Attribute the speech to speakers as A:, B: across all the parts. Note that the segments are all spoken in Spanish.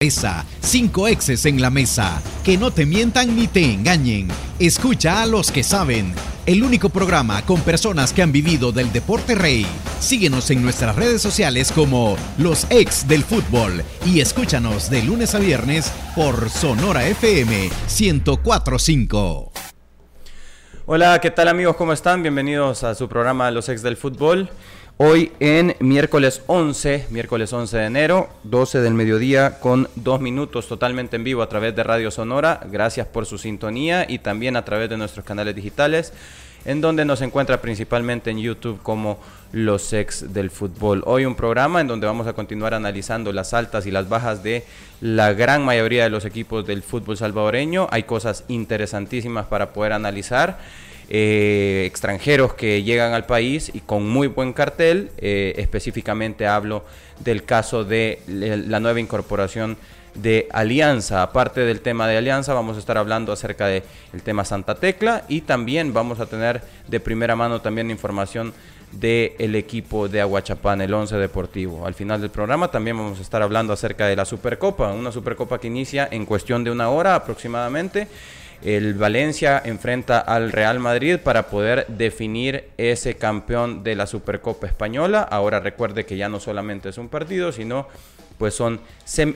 A: Esa, cinco exes en la mesa. Que no te mientan ni te engañen. Escucha a los que saben. El único programa con personas que han vivido del deporte rey. Síguenos en nuestras redes sociales como Los Ex del Fútbol y escúchanos de lunes a viernes por Sonora FM 1045.
B: Hola, ¿qué tal amigos? ¿Cómo están? Bienvenidos a su programa Los Ex del Fútbol. Hoy en miércoles 11, miércoles 11 de enero, 12 del mediodía, con dos minutos totalmente en vivo a través de Radio Sonora. Gracias por su sintonía y también a través de nuestros canales digitales, en donde nos encuentra principalmente en YouTube como Los Ex del Fútbol. Hoy un programa en donde vamos a continuar analizando las altas y las bajas de la gran mayoría de los equipos del fútbol salvadoreño. Hay cosas interesantísimas para poder analizar. Eh, extranjeros que llegan al país y con muy buen cartel. Eh, específicamente hablo del caso de la nueva incorporación de Alianza. Aparte del tema de Alianza, vamos a estar hablando acerca del el tema Santa Tecla y también vamos a tener de primera mano también información del equipo de Aguachapán, el 11 Deportivo. Al final del programa también vamos a estar hablando acerca de la Supercopa, una Supercopa que inicia en cuestión de una hora aproximadamente el Valencia enfrenta al Real Madrid para poder definir ese campeón de la Supercopa Española. Ahora recuerde que ya no solamente es un partido, sino pues son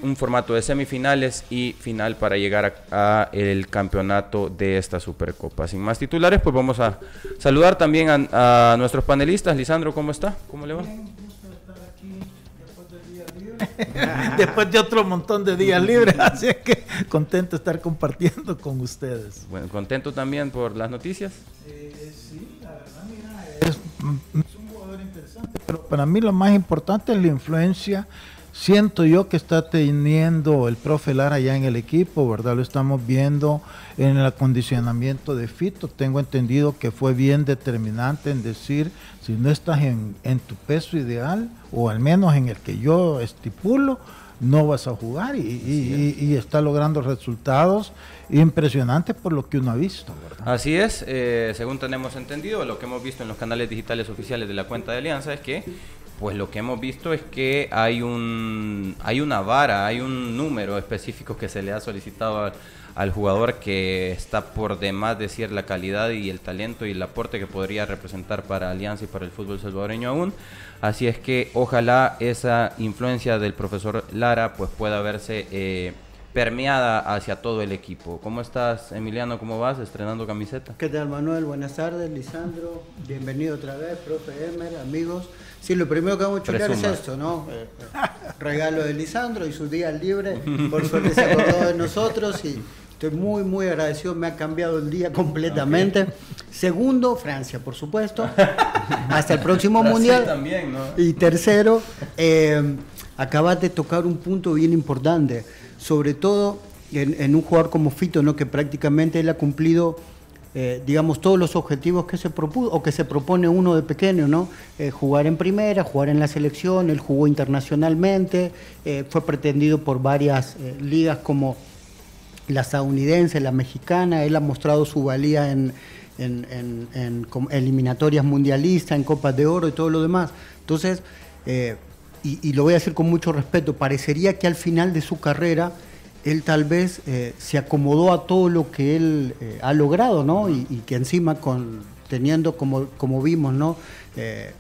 B: un formato de semifinales y final para llegar a, el campeonato de esta Supercopa. Sin más titulares, pues vamos a saludar también a, nuestros panelistas. Lisandro, ¿cómo está? ¿Cómo le va?
C: después de otro montón de días libres, así que contento de estar compartiendo con ustedes.
B: Bueno, contento también por las noticias.
C: Eh, sí, la verdad, mira, es, es un jugador interesante, pero para mí lo más importante es la influencia siento yo que está teniendo el profe Lara ya en el equipo, ¿verdad? Lo estamos viendo en el acondicionamiento de Fito. Tengo entendido que fue bien determinante en decir, si no estás en, tu peso ideal, o al menos en el que yo estipulo, no vas a jugar y, está logrando resultados impresionantes por lo que uno ha visto. ¿verdad?
B: Así es, eh, según tenemos entendido, lo que hemos visto en los canales digitales oficiales de la cuenta de Alianza es que pues lo que hemos visto es que hay un hay una vara, hay un número específico que se le ha solicitado al, jugador que está por demás decir la calidad y el talento y el aporte que podría representar para Alianza y para el fútbol salvadoreño aún. Así es que ojalá esa influencia del profesor Lara pues pueda verse eh, permeada hacia todo el equipo. ¿Cómo estás, Emiliano? ¿Cómo vas? Estrenando camiseta.
D: ¿Qué tal, Manuel? Buenas tardes, Lisandro. Bienvenido otra vez, profe Emer, amigos. Sí, lo primero que vamos a chulear es esto, ¿no? Eh, regalo de Lisandro y su día libre. Por suerte se acordó de nosotros y estoy muy, muy agradecido. Me ha cambiado el día completamente. Segundo, Francia, por supuesto. Hasta el próximo Mundial.
B: También, ¿no?
D: Y tercero, eh, acabas de tocar un punto bien importante. Sobre todo en, en un jugador como Fito, ¿no? Que prácticamente él ha cumplido eh, digamos, todos los objetivos que se propuso o que se propone uno de pequeño, ¿no? Eh, jugar en primera, jugar en la selección, él jugó internacionalmente, eh, fue pretendido por varias ligas como la estadounidense, la mexicana, él ha mostrado su valía en, eliminatorias mundialistas, en Copas de Oro y todo lo demás. Entonces, y, y lo voy a decir con mucho respeto, parecería que al final de su carrera, él tal vez eh, se acomodó a todo lo que él eh, ha logrado, ¿no? Y, que encima con, teniendo, como, vimos, ¿no? Eh,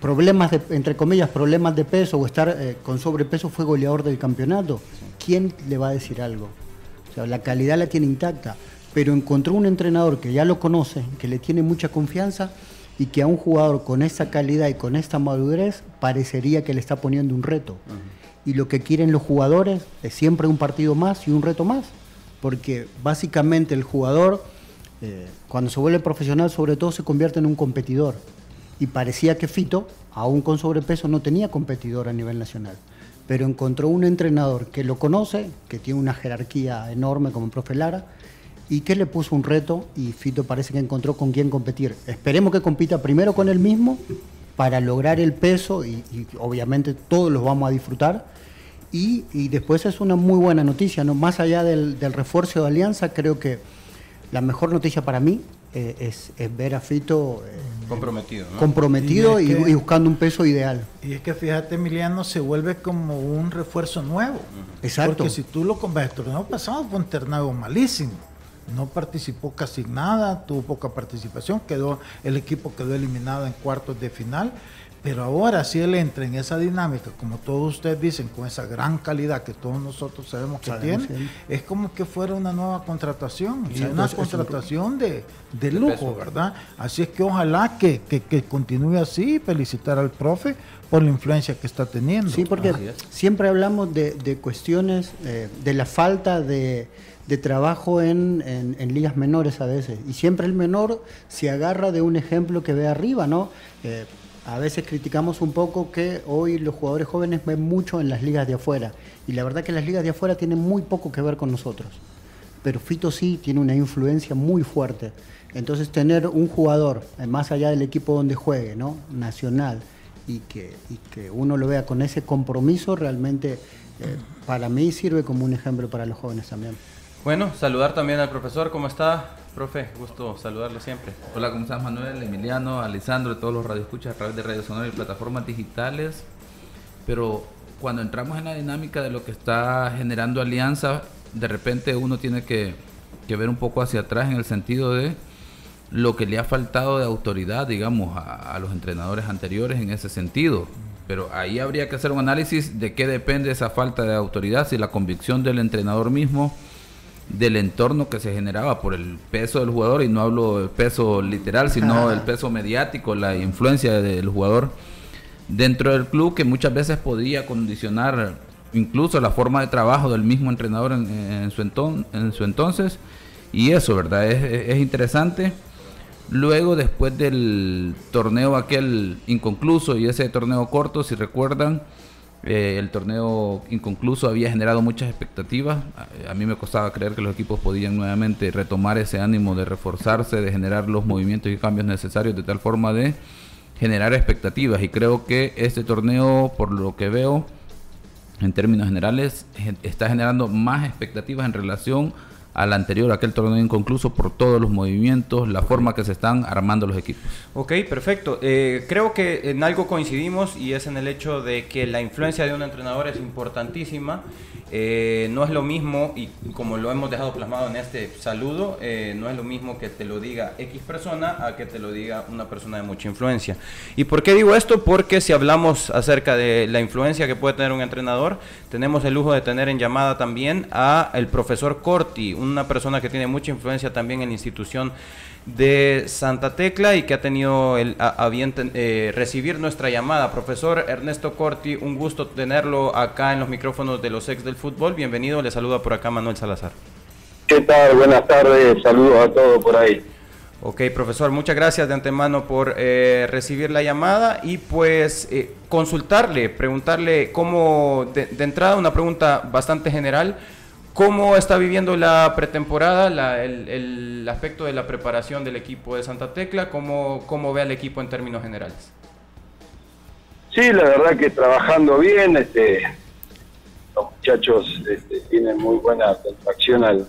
D: problemas, de, entre comillas, problemas de peso o estar con sobrepeso fue goleador del campeonato. ¿Quién le va a decir algo? O sea, la calidad la tiene intacta, pero encontró un entrenador que ya lo conoce, que le tiene mucha confianza y que a un jugador con esa calidad y con esta madurez parecería que le está poniendo un reto y lo que quieren los jugadores es siempre un partido más y un reto más, porque básicamente el jugador, eh, cuando se vuelve profesional, sobre todo se convierte en un competidor. Y parecía que Fito, aún con sobrepeso, no tenía competidor a nivel nacional. Pero encontró un entrenador que lo conoce, que tiene una jerarquía enorme como el profe Lara, y que le puso un reto y Fito parece que encontró con quién competir. Esperemos que compita primero con él mismo para lograr el peso y, obviamente todos los vamos a disfrutar. Y, después es una muy buena noticia, ¿no? Más allá del, refuerzo de Alianza, creo que la mejor noticia para mí eh, es, ver a Fito
B: eh, comprometido,
D: comprometido y, buscando un peso ideal.
C: Y es que fíjate, Emiliano, se vuelve como un refuerzo nuevo.
D: Exacto.
C: Porque si tú lo comparas, el torneo pasado fue un ternado malísimo. No participó casi nada, tuvo poca participación, quedó el equipo quedó eliminado en cuartos de final pero ahora si él entra en esa dinámica, como todos ustedes dicen, con esa gran calidad que todos nosotros sabemos que tiene, es como que fuera una nueva contratación, y una contratación de, lujo, ¿verdad? Así es que ojalá que, continúe así, felicitar al profe por la influencia que está teniendo.
D: Sí, porque siempre hablamos de, cuestiones, eh, de la falta de, trabajo en, ligas menores a veces, y siempre el menor se agarra de un ejemplo que ve arriba, ¿no? Eh, a veces criticamos un poco que hoy los jugadores jóvenes ven mucho en las ligas de afuera. Y la verdad que las ligas de afuera tienen muy poco que ver con nosotros. Pero Fito sí tiene una influencia muy fuerte. Entonces tener un jugador, eh, más allá del equipo donde juegue, ¿no? Nacional, y que, que uno lo vea con ese compromiso, realmente eh, para mí sirve como un ejemplo para los jóvenes también.
B: Bueno, saludar también al profesor, ¿cómo está? Profe, gusto saludarlo siempre.
E: Hola, ¿cómo estás Manuel, Emiliano, Alessandro, todos los radioescuchas a través de Radio Sonora y plataformas digitales? Pero cuando entramos en la dinámica de lo que está generando Alianza, de repente uno tiene que, ver un poco hacia atrás en el sentido de lo que le ha faltado de autoridad, digamos, a, a los entrenadores anteriores en ese sentido. Pero ahí habría que hacer un análisis de qué depende esa falta de autoridad, si la convicción del entrenador mismo del entorno que se generaba por el peso del jugador, y no hablo del peso literal, sino el peso mediático, la influencia del jugador dentro del club, que muchas veces podía condicionar incluso la forma de trabajo del mismo entrenador en, su, en su entonces. Y eso, ¿verdad? Es, es interesante. Luego, después del torneo aquel inconcluso y ese torneo corto, si recuerdan, eh, el torneo inconcluso había generado muchas expectativas. A, mí me costaba creer que los equipos podían nuevamente retomar ese ánimo de reforzarse, de generar los movimientos y cambios necesarios de tal forma de generar expectativas. Y creo que este torneo, por lo que veo, en términos generales, está generando más expectativas en relación al anterior, aquel torneo inconcluso, por todos los movimientos, la forma que se están armando los equipos.
B: Ok, perfecto. Eh, creo que en algo coincidimos y es en el hecho de que la influencia de un entrenador es importantísima eh, no es lo mismo, y como lo hemos dejado plasmado en este saludo, eh, no es lo mismo que te lo diga X persona a que te lo diga una persona de mucha influencia. ¿Y por qué digo esto? Porque si hablamos acerca de la influencia que puede tener un entrenador, tenemos el lujo de tener en llamada también a el profesor Corti, una persona que tiene mucha influencia también en la institución de Santa Tecla y que ha tenido el, a, bien eh, recibir nuestra llamada. Profesor Ernesto Corti, un gusto tenerlo acá en los micrófonos de los ex del fútbol. Bienvenido, le saluda por acá Manuel Salazar.
F: ¿Qué tal? Buenas tardes, saludos a todos por ahí.
B: Ok, profesor, muchas gracias de antemano por eh, recibir la llamada y pues eh, consultarle, preguntarle cómo, de entrada una pregunta bastante general, ¿Cómo está viviendo la pretemporada, el, aspecto de la preparación del equipo de Santa Tecla? ¿Cómo, ¿Cómo ve al equipo en términos generales?
F: Sí, la verdad que trabajando bien, este, los muchachos este, tienen muy buena satisfacción al...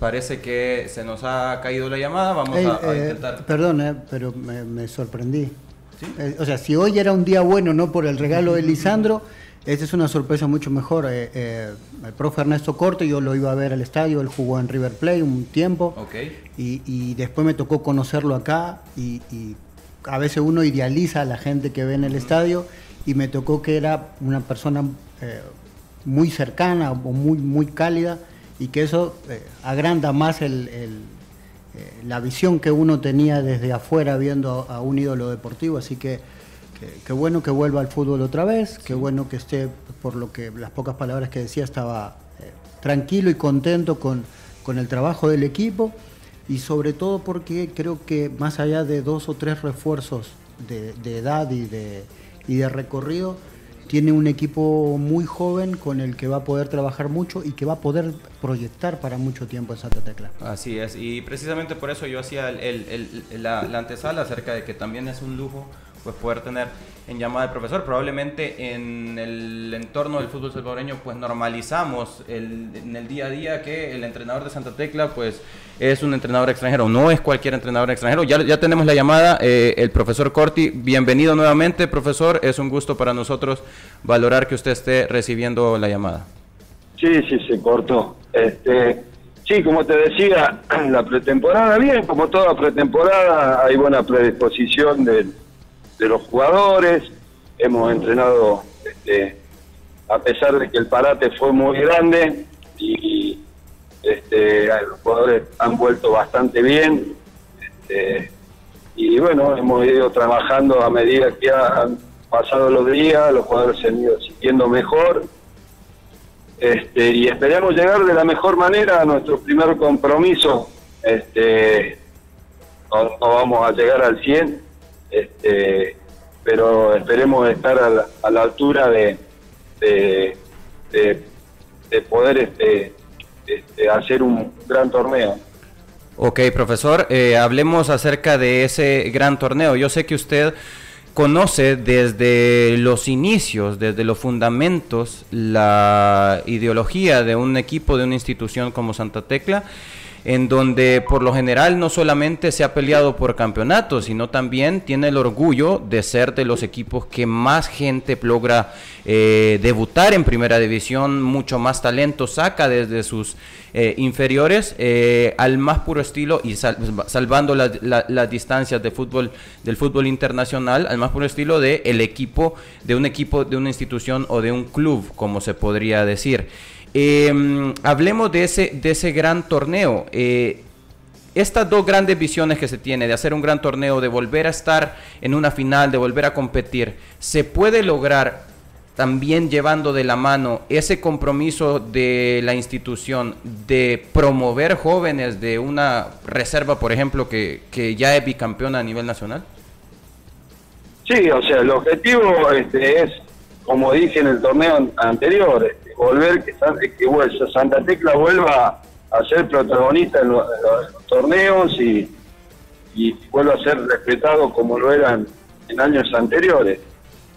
B: Parece que se nos ha caído la llamada, vamos a, eh, intentar...
D: Perdón, eh, pero me, sorprendí. Eh, o sea, si hoy era un día bueno, no por el regalo de Lisandro... Esta es una sorpresa mucho mejor. Eh, eh, el profe Ernesto Corte, yo lo iba a ver al estadio, él jugó en River Plate un tiempo. Y, después me tocó conocerlo acá y, a veces uno idealiza a la gente que ve en el estadio y me tocó que era una persona eh, muy cercana o muy, muy cálida y que eso agranda más la visión que uno tenía desde afuera viendo a un ídolo deportivo. Así que qué bueno que vuelva al fútbol otra vez, qué bueno que esté, por lo que las pocas palabras que decía, estaba eh, tranquilo y contento con, con el trabajo del equipo y sobre todo porque creo que más allá de dos o tres refuerzos de, edad y de, y de recorrido, tiene un equipo muy joven con el que va a poder trabajar mucho y que va a poder proyectar para mucho tiempo en Santa Tecla.
B: Así es, y precisamente por eso yo hacía la, la antesala acerca de que también es un lujo pues poder tener en llamada de profesor. Probablemente en el entorno del fútbol salvadoreño pues normalizamos el, en el día a día que el entrenador de Santa Tecla pues es un entrenador extranjero, no es cualquier entrenador extranjero. Ya, ya tenemos la llamada, eh, el profesor Corti, bienvenido nuevamente profesor, es un gusto para nosotros valorar que usted esté recibiendo la llamada.
G: Sí, sí, se cortó. Este, sí, como te decía, la pretemporada, bien, como toda pretemporada, hay buena predisposición de, de los jugadores. Hemos entrenado, este, a pesar de que el parate fue muy grande y este, los jugadores han vuelto bastante bien. Este, y bueno, hemos ido trabajando a medida que han pasado los días, los jugadores se han ido sintiendo mejor este, y esperamos llegar de la mejor manera a nuestro primer compromiso. Este, no, vamos a llegar al 100, este, pero esperemos estar a la, altura de, de, poder este, este, hacer un gran torneo.
B: Ok, profesor, eh, hablemos acerca de ese gran torneo. Yo sé que usted conoce desde los inicios, desde los fundamentos, la ideología de un equipo, de una institución como Santa Tecla, en donde por lo general no solamente se ha peleado por campeonatos, sino también tiene el orgullo de ser de los equipos que más gente logra eh, debutar en primera división, mucho más talento saca desde sus eh, inferiores eh, al más puro estilo y salvando las distancias de fútbol, del fútbol internacional, al más puro estilo de el equipo, de un equipo, de una institución o de un club, como se podría decir. Em, hablemos de ese, de ese gran torneo. estas dos grandes visiones que se tiene de hacer un gran torneo, de volver a estar en una final, de volver a competir, ¿se puede lograr también llevando de la mano ese compromiso de la institución de promover jóvenes de una reserva, por ejemplo, que, que ya es bicampeona a nivel nacional?
G: Sí, o sea, el objetivo este, es, como dije en el torneo anterior, volver que, que Santa Tecla vuelva a ser protagonista en los, torneos y, y vuelva a ser respetado como lo eran en años anteriores.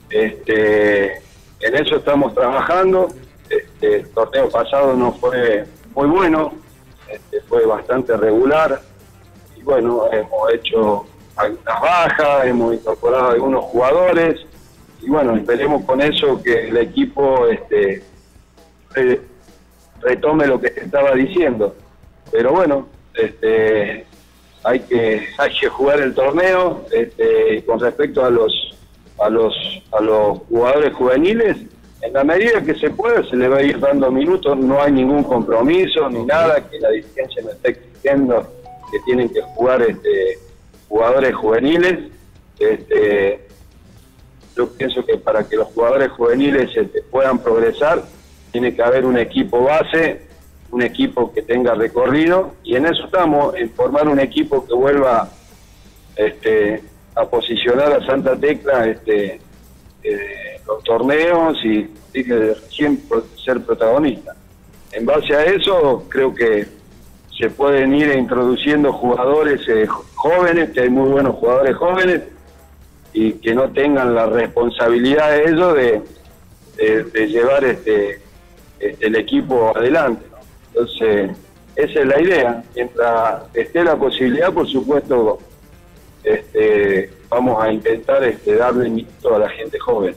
G: Este, en eso estamos trabajando. Este, el torneo pasado no fue muy bueno, este, fue bastante regular. Y bueno, hemos hecho algunas bajas, hemos incorporado algunos jugadores. Y bueno, esperemos con eso que el equipo este, retome lo que estaba diciendo. Pero bueno, este, hay que hay que jugar el torneo este, con respecto a los a los, a los jugadores juveniles, en la medida que se pueda se le va a ir dando minutos, no hay ningún compromiso ni nada, que la dirigencia no esté exigiendo que tienen que jugar este, jugadores juveniles. Este, yo pienso que para que los jugadores juveniles este, puedan progresar, tiene que haber un equipo base, un equipo que tenga recorrido, y en eso estamos, en formar un equipo que vuelva este, a posicionar a Santa Tecla este, eh, los torneos y recién ser protagonista. En base a eso creo que se pueden ir introduciendo jugadores eh, jóvenes, que hay muy buenos jugadores jóvenes y que no tengan la responsabilidad de ellos de, llevar este, este, el equipo adelante. Entonces, esa es la idea. Mientras esté la posibilidad, por supuesto, este, vamos a intentar este, darle mito a la gente joven.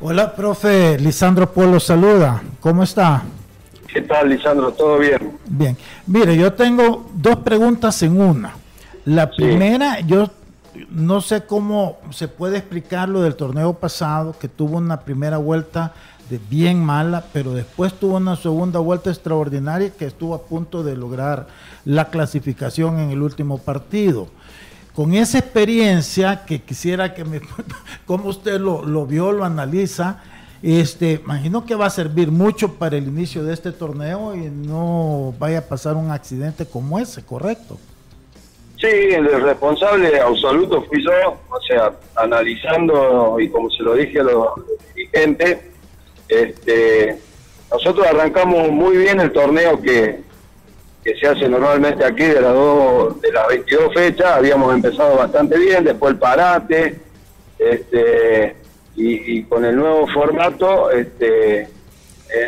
C: Hola, profe. Lisandro Polo saluda. ¿Cómo está?
G: ¿Qué tal, Lisandro? ¿Todo bien?
C: Bien. Mire, yo tengo dos preguntas en una. La primera, yo no sé cómo se puede explicar lo del torneo pasado, que tuvo una primera vuelta bien mala, pero después tuvo una segunda vuelta extraordinaria que estuvo a punto de lograr la clasificación en el último partido con esa experiencia que quisiera que me, como usted lo, vio, lo analiza, este, imagino que va a servir mucho para el inicio de este torneo y no vaya a pasar un accidente como ese, ¿correcto?
G: Sí, el responsable absoluto fui yo, o sea, analizando y como se lo dije a los dirigentes, este, nosotros arrancamos muy bien el torneo que, que se hace normalmente aquí de las, dos, de las 22 fechas, habíamos empezado bastante bien, después el parate, este, y, con el nuevo formato este, eh,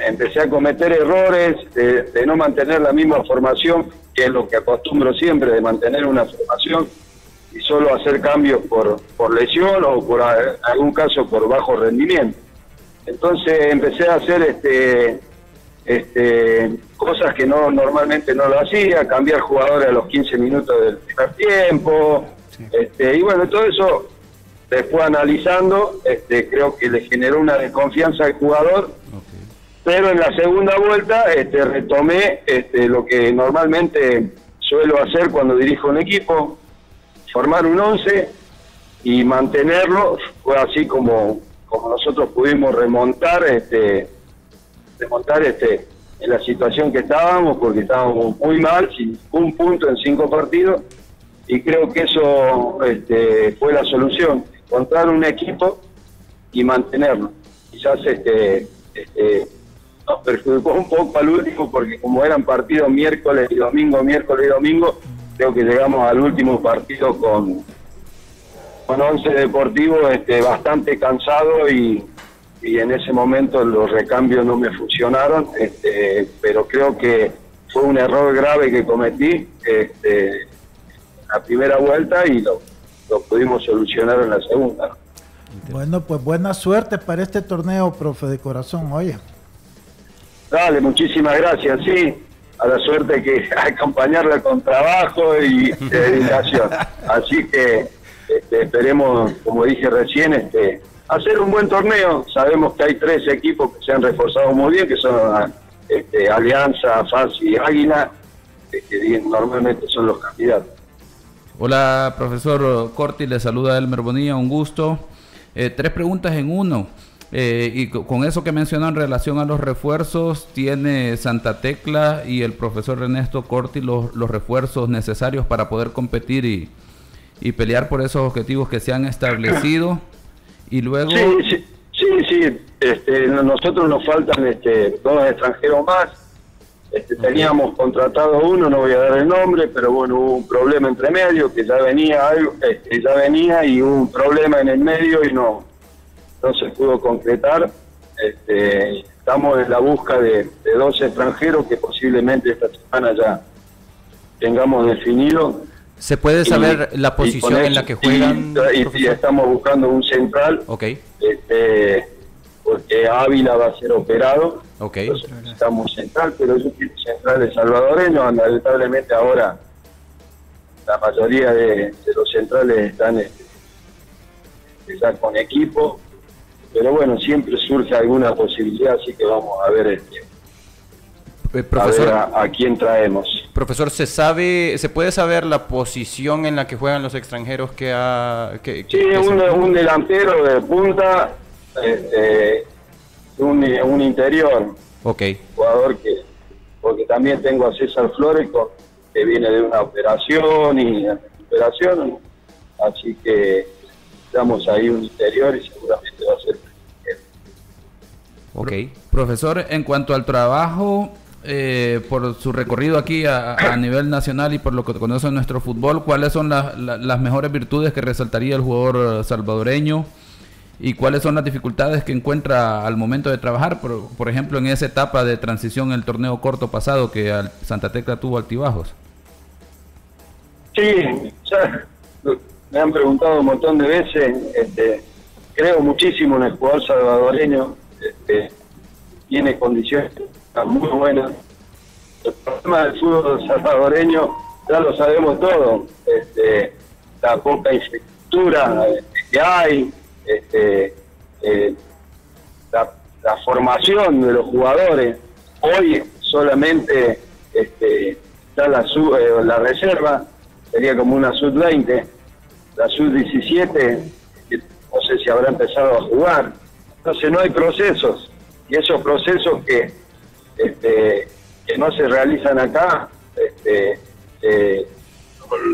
G: empecé a cometer errores de, no mantener la misma formación, que es lo que acostumbro siempre, de mantener una formación y solo hacer cambios por, por lesión o por algún caso por bajo rendimiento. Entonces empecé a hacer este, este, cosas que no normalmente no lo hacía, cambiar jugadores a los 15 minutos del primer tiempo, este, y bueno, todo eso después analizando, este, creo que le generó una desconfianza al jugador, pero en la segunda vuelta este, retomé este, lo que normalmente suelo hacer cuando dirijo un equipo, formar un 11 y mantenerlo, fue así como, como nosotros pudimos remontar este remontar este en la situación que estábamos, porque estábamos muy mal, sin un punto en cinco partidos, y creo que eso este, fue la solución, encontrar un equipo y mantenerlo. Quizás este, este, nos perjudicó un poco al último, porque como eran partidos miércoles y domingo, miércoles y domingo, creo que llegamos al último partido con, con 11 deportivos este, bastante cansado y, y en ese momento los recambios no me funcionaron, este, pero creo que fue un error grave que cometí este, la primera vuelta y lo, pudimos solucionar en la segunda.
C: Bueno, pues buena suerte para este torneo, profe de corazón, oye.
G: Dale, muchísimas gracias, sí, a la suerte que acompañarla con trabajo y dedicación. Así que este, esperemos, como dije recién, este hacer un buen torneo. Sabemos que hay tres equipos que se han reforzado muy bien, que son este, Alianza, FAS y Águila, que normalmente son los candidatos.
E: Hola, profesor Corti, le saluda Elmer Bonilla, un gusto. Eh, tres preguntas en uno. Eh, y con eso que mencionó en relación a los refuerzos, tiene Santa Tecla y el profesor Ernesto Corti los, los refuerzos necesarios para poder competir y, y pelear por esos objetivos que se han establecido. Y luego...
G: Sí, sí, sí, Este, nosotros nos faltan este, dos extranjeros más. Este, Teníamos contratado uno, no voy a dar el nombre, pero bueno, hubo un problema entre medio, que ya venía algo, este, ya venía y hubo un problema en el medio y no, no se pudo concretar. Este, estamos en la busca de, de dos extranjeros que posiblemente esta semana ya tengamos definido
B: ¿Se puede saber la posición en la que juegan?
G: Y, estamos buscando un central.
B: Ok.
G: Este, porque Ávila va a ser operado. Ok. Estamos central, pero yo quiero centrales salvadoreños. Lamentablemente ahora la mayoría de, los centrales están este, ya con equipo. Pero bueno, siempre surge alguna posibilidad, así que vamos a ver este,
B: eh, profesor,
G: a, quién traemos.
B: Profesor, ¿se sabe, se puede saber la posición en la que juegan los extranjeros que ha... Que,
G: sí, un, delantero de punta, este, un, un interior.
B: Ok.
G: Jugador que... Porque también tengo a César Flores, que viene de una operación y recuperación, así que estamos ahí un interior y seguramente va a ser...
E: Ok. Profesor, en cuanto al trabajo, eh, por su recorrido aquí a, nivel nacional y por lo que conoce nuestro fútbol, ¿cuáles son las mejores virtudes que resaltaría el jugador salvadoreño? ¿Y cuáles son las dificultades que encuentra al momento de trabajar? Por, ejemplo, en esa etapa de transición en el torneo corto pasado que Santa Tecla tuvo altibajos.
G: Sí, me han preguntado un montón de veces. Este, creo muchísimo en el jugador salvadoreño. Este, tiene condiciones muy buena. El problema del fútbol salvadoreño ya lo sabemos todo, este, la poca infraestructura que hay, este, eh, la, formación de los jugadores. Hoy solamente este, está la, eh, la reserva, sería como una sub-20, la sub-17, no sé si habrá empezado a jugar. Entonces no hay procesos, y esos procesos que este, que no se realizan acá, este,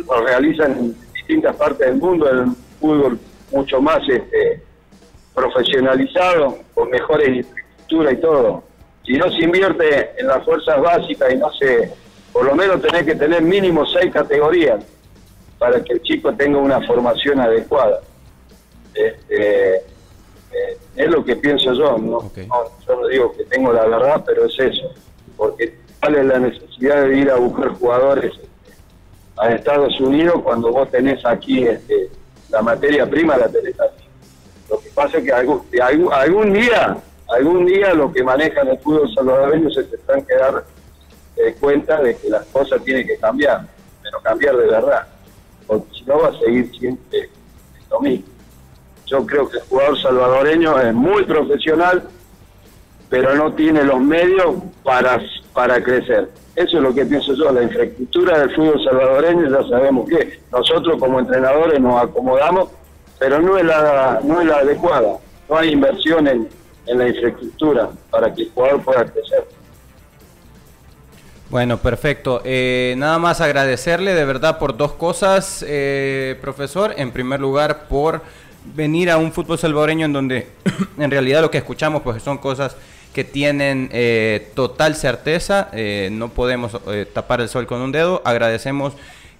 G: lo, realizan en distintas partes del mundo, el fútbol mucho más este, profesionalizado, con mejores infraestructura y todo. Si no se invierte en las fuerzas básicas y no se, por lo menos tenés que tener mínimo seis categorías para que el chico tenga una formación adecuada. Este, eh, es lo que pienso yo, ¿no?
B: Ok.
G: No, yo no digo que tengo la verdad, pero es eso, porque cuál es la necesidad de ir a buscar jugadores a Estados Unidos cuando vos tenés aquí este, la materia prima, la tenés. Lo que pasa es que algún, algún día, algún día lo que manejan el fútbol salvadoreño se tendrán que dar eh, cuenta de que las cosas tienen que cambiar, pero cambiar de verdad, porque si no va a seguir siempre lo mismo. Yo creo que el jugador salvadoreño es muy profesional, pero no tiene los medios para, para crecer. Eso es lo que pienso yo, la infraestructura del fútbol salvadoreño, ya sabemos que nosotros como entrenadores nos acomodamos, pero no es la, no es la adecuada. No hay inversión en, en la infraestructura para que el jugador pueda crecer.
B: Bueno, perfecto. Eh, nada más agradecerle de verdad por dos cosas, eh, profesor. En primer lugar, por venir a un fútbol salvadoreño en donde en realidad lo que escuchamos pues son cosas que tienen eh, total certeza. Eh, no podemos eh, tapar el sol con un dedo. Agradecemos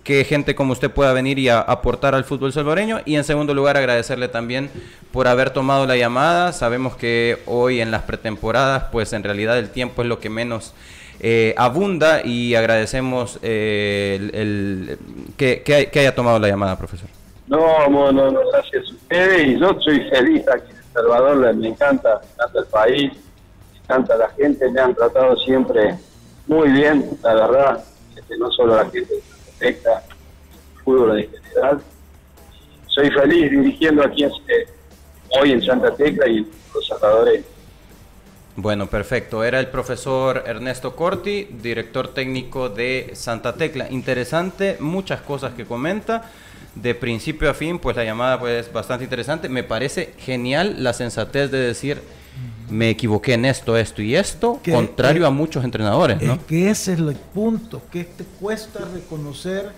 B: que gente como usted pueda venir y a- aportar al fútbol salvadoreño. Y en segundo lugar, agradecerle también por haber tomado la llamada. Sabemos que hoy en las pretemporadas, pues en realidad el tiempo es lo que menos eh, abunda y agradecemos eh, el, el- que, que hay- que haya tomado la llamada, profesor.
G: No, no, no, gracias a ustedes y yo soy feliz aquí en El Salvador, me encanta, me encanta el país, me encanta la gente, me han tratado siempre muy bien, la verdad, este, no solo la gente Tecla, el fútbol en general. Soy feliz dirigiendo aquí eh, hoy en Santa Tecla y en los salvadores.
B: Bueno, perfecto. Era el profesor Ernesto Corti, director técnico de Santa Tecla. Interesante, muchas cosas que comenta. De principio a fin, pues la llamada pues, es bastante interesante. Me parece genial la sensatez de decir, me equivoqué en esto, esto y esto,
C: Que-
B: contrario
C: que-
B: a muchos entrenadores, ¿no?
C: Es que ese es el punto, que te cuesta reconocer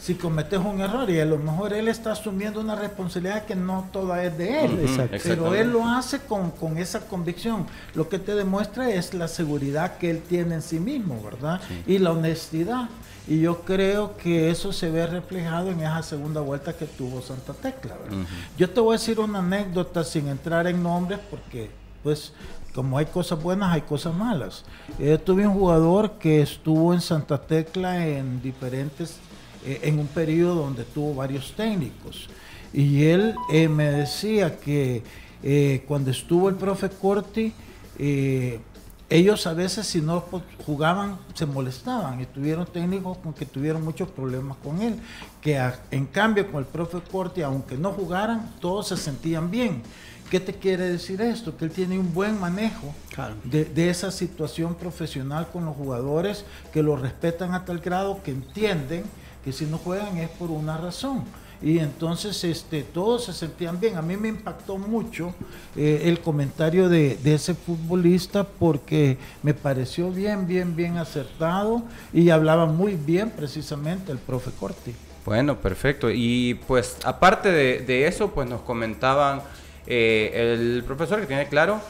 C: si cometes un error y a lo mejor él está asumiendo una responsabilidad que no toda es de él,
B: Ujú,
C: Exacto. pero él lo hace con, con esa convicción. Lo que te demuestra es la seguridad que él tiene en sí mismo, ¿verdad? Y la honestidad. Y yo creo que eso se ve reflejado en esa segunda vuelta que tuvo Santa Tecla. Yo te voy a decir una anécdota sin entrar en nombres porque, pues, como hay cosas buenas, hay cosas malas. Yo tuve un jugador que estuvo en Santa Tecla en diferentes, eh, en un periodo donde tuvo varios técnicos. Y él eh, me decía que eh, cuando estuvo el profe Corti, eh, ellos a veces si no po- jugaban se molestaban y tuvieron técnicos con que tuvieron muchos problemas con él, que a- en cambio con el profe Corti, aunque no jugaran, todos se sentían bien. ¿Qué te quiere decir esto? Que él tiene un buen manejo
D: Claro.
C: de, de esa situación profesional con los jugadores, que lo respetan a tal grado que entienden que si no juegan es por una razón. Y entonces este, todos se sentían bien. A mí me impactó mucho eh, el comentario de, de ese futbolista porque me pareció bien, bien, bien acertado y hablaba muy bien precisamente el profe Corti.
B: Bueno, perfecto. Y pues aparte de, de eso, pues nos comentaban eh, el profesor que tiene claro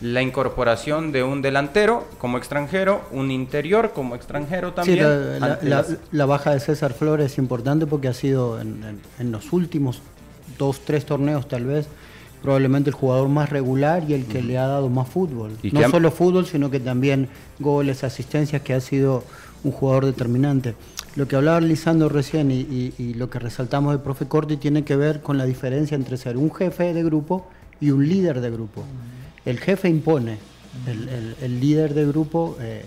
B: la incorporación de un delantero como extranjero, un interior como extranjero
D: Sí,
B: también.
D: la, la- baja de César Flores es importante porque ha sido en, en- en los últimos dos, tres torneos tal vez, probablemente el jugador más regular y el que le ha dado más fútbol.
B: Y
D: no solo fútbol, sino que también goles, asistencias, que ha sido un jugador determinante. Lo que hablaba Lisandro recién y, y- y lo que resaltamos del profe Corti tiene que ver con la diferencia entre ser un jefe de grupo y un líder de grupo. El jefe impone, el, el- el líder de grupo... eh,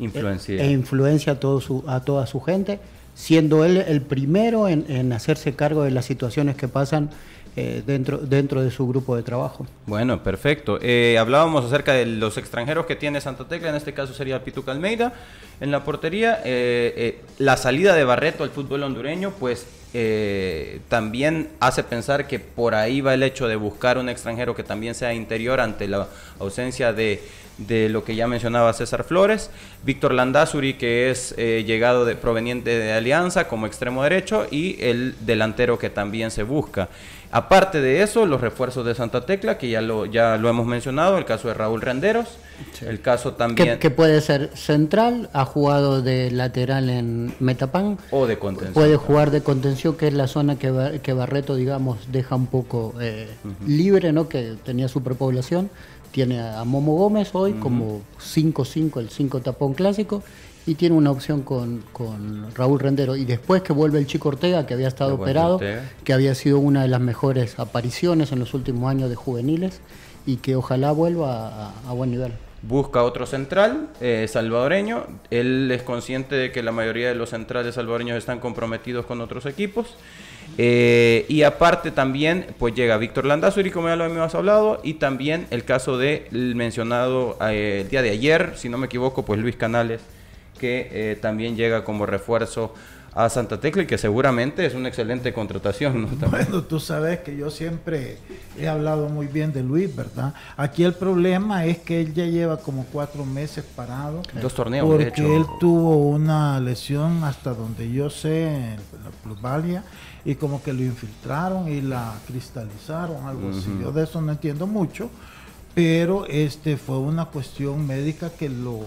B: influencia.
D: e influencia a, todo su, a toda su gente, siendo él el primero en, en hacerse cargo de las situaciones que pasan eh, dentro, dentro de su grupo de trabajo.
B: Bueno, perfecto. Eh, hablábamos acerca de los extranjeros que tiene Santa Tecla, en este caso sería Pituca Almeida en la portería. Eh, la salida de Barreto al fútbol hondureño, pues eh, también hace pensar que por ahí va el hecho de buscar un extranjero que también sea interior ante la ausencia de, de lo que ya mencionaba César Flores, Víctor Landazuri, que es eh, llegado de, proveniente de Alianza como extremo derecho, y el delantero que también se busca. Aparte de eso, los refuerzos de Santa Tecla, que ya lo, ya lo hemos mencionado, el caso de Raúl Renderos, el caso también...
D: Que, puede ser central, ha jugado de lateral en Metapan.
B: O de contención.
D: Puede jugar de contención, que es la zona que, que Barreto, digamos, deja un poco eh, libre, ¿no? Que tenía superpoblación. Tiene a Momo Gómez hoy como 5-5, el 5 tapón clásico y tiene una opción con, Raúl Rendero. Y después que vuelve el Chico Ortega, que había estado operado, que había sido una de las mejores apariciones en los últimos años de juveniles y que ojalá vuelva a, buen nivel.
B: Busca otro central eh, salvadoreño. Él es consciente de que la mayoría de los centrales salvadoreños están comprometidos con otros equipos. Eh, y aparte también, pues llega Víctor Landazuri, como ya lo hemos hablado, y también el caso del mencionado eh, el día de ayer, si no me equivoco, pues Luis Canales, que también llega como refuerzo a Santa Tecla y que seguramente es una excelente contratación.
C: Bueno, tú sabes que yo siempre he hablado muy bien de Luis, ¿verdad? Aquí el problema es que él ya lleva como cuatro meses parado.
B: Dos torneos,
C: porque de hecho. él tuvo una lesión hasta donde yo sé, en la plusvalia, y como que lo infiltraron y la cristalizaron, algo así. Yo de eso no entiendo mucho, pero este fue una cuestión médica que lo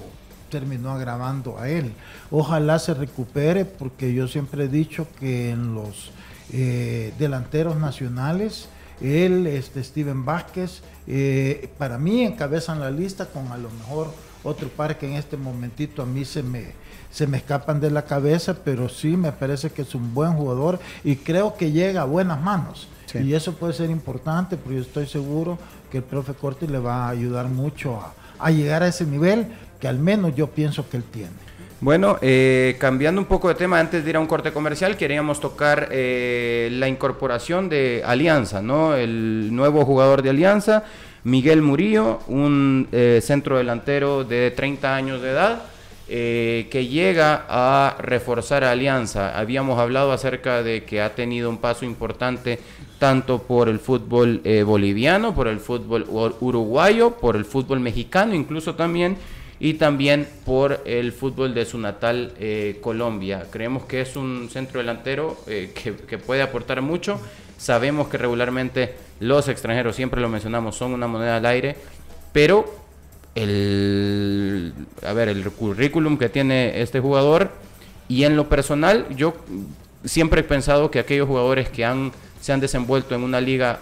C: terminó agravando a él. Ojalá se recupere porque yo siempre he dicho que en los eh, delanteros nacionales, él, este Steven Vázquez, eh, para mí encabezan la lista con a lo mejor otro par que en este momentito a mí se me, se me escapan de la cabeza, pero sí me parece que es un buen jugador y creo que llega a buenas manos. Y eso puede ser importante porque yo estoy seguro que el profe Corti le va a ayudar mucho a, a llegar a ese nivel que al menos yo pienso que él tiene.
B: Bueno, eh, cambiando un poco de tema, antes de ir a un corte comercial, queríamos tocar eh, la incorporación de Alianza, ¿no? El nuevo jugador de Alianza, Miguel Murillo, un eh, centro delantero de 30 años de edad, que llega a reforzar a Alianza. Habíamos hablado acerca de que ha tenido un paso importante tanto por el fútbol boliviano, por el fútbol uruguayo, por el fútbol mexicano, incluso también y también por el fútbol de su natal eh, Colombia. Creemos que es un centro delantero eh, que, puede aportar mucho. Sabemos que regularmente los extranjeros, siempre lo mencionamos, son una moneda al aire, pero el, a ver, el currículum que tiene este jugador y en lo personal yo siempre he pensado que aquellos jugadores que han, se han desenvuelto en una liga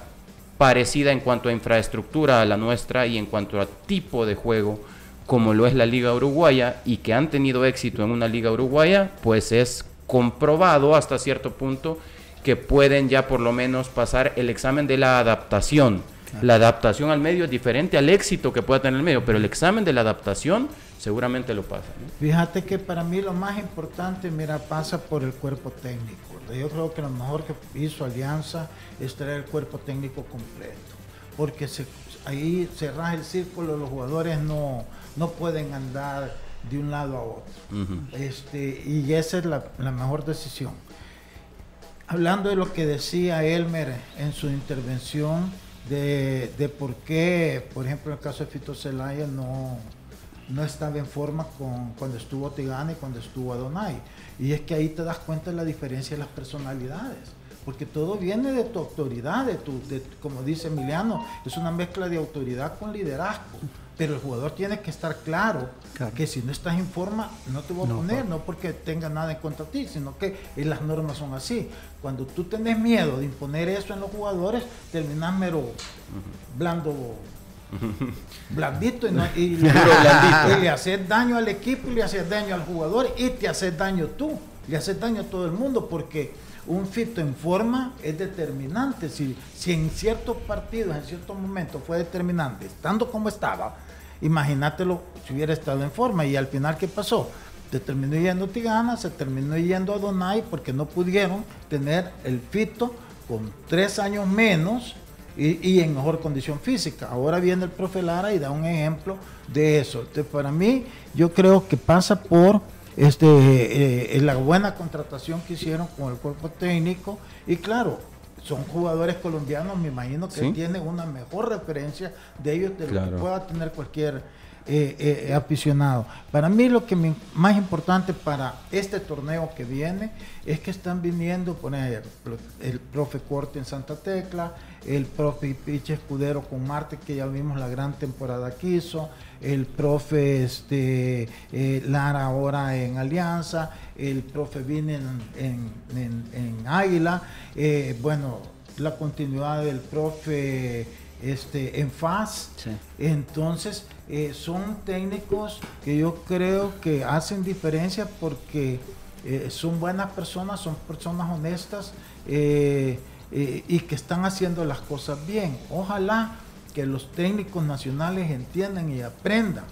B: parecida en cuanto a infraestructura a la nuestra y en cuanto a tipo de juego, como lo es la Liga Uruguaya y que han tenido éxito en una Liga Uruguaya, pues es comprobado hasta cierto punto que pueden ya por lo menos pasar el examen de la adaptación. La adaptación al medio es diferente al éxito que pueda tener el medio, pero el examen de la adaptación seguramente lo pasa.
C: Fíjate que para mí lo más importante, mira, pasa por el cuerpo técnico. Yo creo que lo mejor que hizo Alianza es traer el cuerpo técnico completo, porque ahí se el círculo, los jugadores no, no pueden andar de un lado a otro. este, y esa es la, mejor decisión. Hablando de lo que decía Elmer en su intervención, de, por qué, por ejemplo, en el caso de Fito Celaya no, no estaba en forma con, cuando estuvo Tigana y cuando estuvo Adonai. Y es que ahí te das cuenta de la diferencia de las personalidades. Porque todo viene de tu autoridad, de tu, de, como dice Emiliano, es una mezcla de autoridad con liderazgo. Pero el jugador tiene que estar claro, que si no estás en forma, no te voy a poner, no porque tenga nada en contra de ti, sino que las normas son así. Cuando tú tenés miedo de imponer eso en los jugadores, terminás mero blando, blandito, y, le haces daño al equipo, y le haces daño al jugador y te haces daño tú, le haces daño a todo el mundo porque un fito en forma es determinante. Si, si en ciertos partidos, en ciertos momentos fue determinante, estando como estaba, imagínatelo si hubiera estado en forma. Y al final, ¿qué pasó? Se terminó yendo Tigana, se terminó yendo a Donay porque no pudieron tener el fito con tres años menos y, en mejor condición física. Ahora viene el profe Lara y da un ejemplo de eso. para mí, yo creo que pasa por este, eh, la buena contratación que hicieron con el cuerpo técnico. Y claro, son jugadores colombianos, me imagino que tienen una mejor referencia de ellos de lo que pueda tener cualquier eh, eh, aficionado. Para mí lo que más importante para este torneo que viene es que están viniendo, ejemplo, el profe Corte en Santa Tecla, el profe Piche Escudero con Marte, que ya vimos la gran temporada que hizo, el profe este, eh, Lara ahora en Alianza, el profe Vine en, Águila, bueno, la continuidad del profe este, en FAS. Entonces, eh, son técnicos que yo creo que hacen diferencia porque eh, son buenas personas, son personas honestas eh, y que están haciendo las cosas bien. Ojalá que los técnicos nacionales entiendan y aprendan.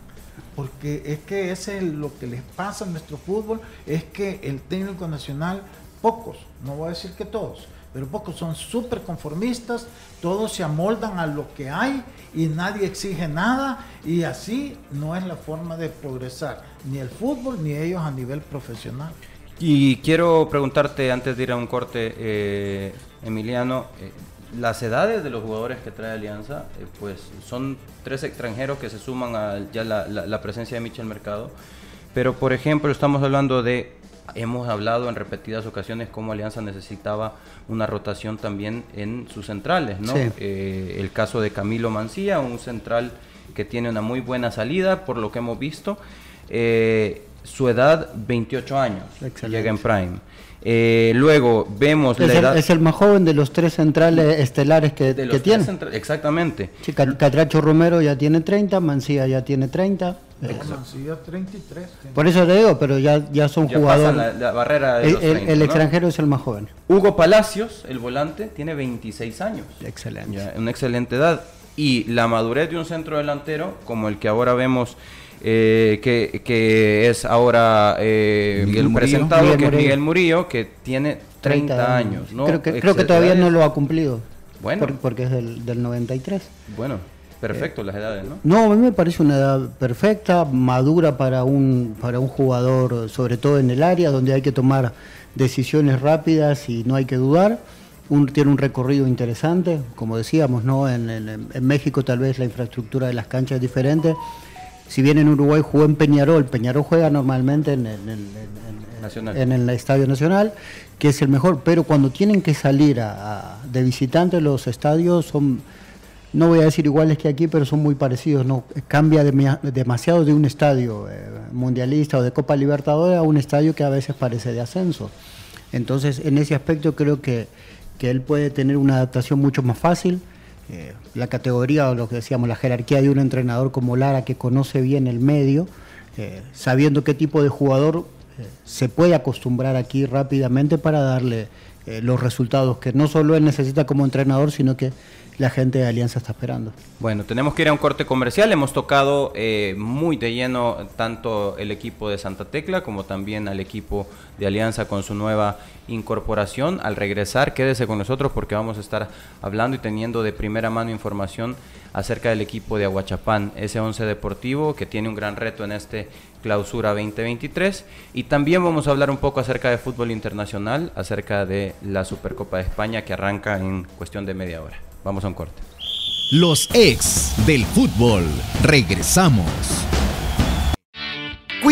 C: Porque es que ese es lo que les pasa en nuestro fútbol, es que el técnico nacional, pocos, no voy a decir que todos, pero pocos son súper conformistas, todos se amoldan a lo que hay y nadie exige nada y así no es la forma de progresar, ni el fútbol ni ellos a nivel profesional.
B: Y quiero preguntarte antes de ir a un corte, eh, Emiliano, eh, las edades de los jugadores que trae Alianza, eh, pues son tres extranjeros que se suman a ya la, la presencia de Michel Mercado, pero por ejemplo estamos hablando de hemos hablado en repetidas ocasiones cómo Alianza necesitaba una rotación también en sus centrales, ¿no? Eh, el caso de Camilo Mancía, un central que tiene una muy buena salida, por lo que hemos visto. Eh, su edad, 28 años, llega en Prime. Eh, luego vemos
D: es la el, Es el más joven de los tres centrales estelares que, tiene.
B: Exactamente.
D: Catracho Romero ya tiene 30, Mancía ya tiene 30.
C: Mancía 33.
D: Por eso te digo, pero ya, ya son jugadores.
B: La, barrera
D: el, extranjero es el más joven.
B: Hugo Palacios, el volante, tiene 26 años.
D: Excelente.
B: una excelente edad. Y la madurez de un centro delantero, como el que ahora vemos eh, que, es ahora eh, presentado, que es Miguel Murillo, que tiene 30, años.
D: Creo, que, creo que todavía no lo ha cumplido. Bueno. porque es del, del 93.
B: Bueno, perfecto las edades, ¿no?
D: No, a mí me parece una edad perfecta, madura para un, para un jugador, sobre todo en el área, donde hay que tomar decisiones rápidas y no hay que dudar. Un, tiene un recorrido interesante, como decíamos, ¿no? En, en México tal vez la infraestructura de las canchas es diferente si bien en Uruguay jugó en Peñarol, Peñarol juega normalmente en el, Estadio Nacional, que es el mejor, pero cuando tienen que salir de visitantes los estadios son, no voy a decir iguales que aquí, pero son muy parecidos, no cambia demasiado de un estadio eh, mundialista o de Copa Libertadores a un estadio que a veces parece de ascenso. Entonces, en ese aspecto creo que, que él puede tener una adaptación mucho más fácil eh, la categoría o lo que decíamos, la jerarquía de un entrenador como Lara que conoce bien el medio, eh, sabiendo qué tipo de jugador eh, se puede acostumbrar aquí rápidamente para darle los resultados que no solo él necesita como entrenador, sino que la gente de Alianza está esperando.
B: Bueno, tenemos que ir a un corte comercial. Hemos tocado muy de lleno tanto el equipo de Santa Tecla como también al equipo de Alianza con su nueva incorporación. Al regresar, quédese con nosotros porque vamos a estar hablando y teniendo de primera mano información acerca del equipo de Aguachapán, ese 11 deportivo que tiene un gran reto en este clausura 2023. Y también vamos a hablar un poco acerca de fútbol internacional, acerca de la Supercopa de España que arranca en cuestión de media hora. Vamos a un corte.
A: Los ex del fútbol. Regresamos.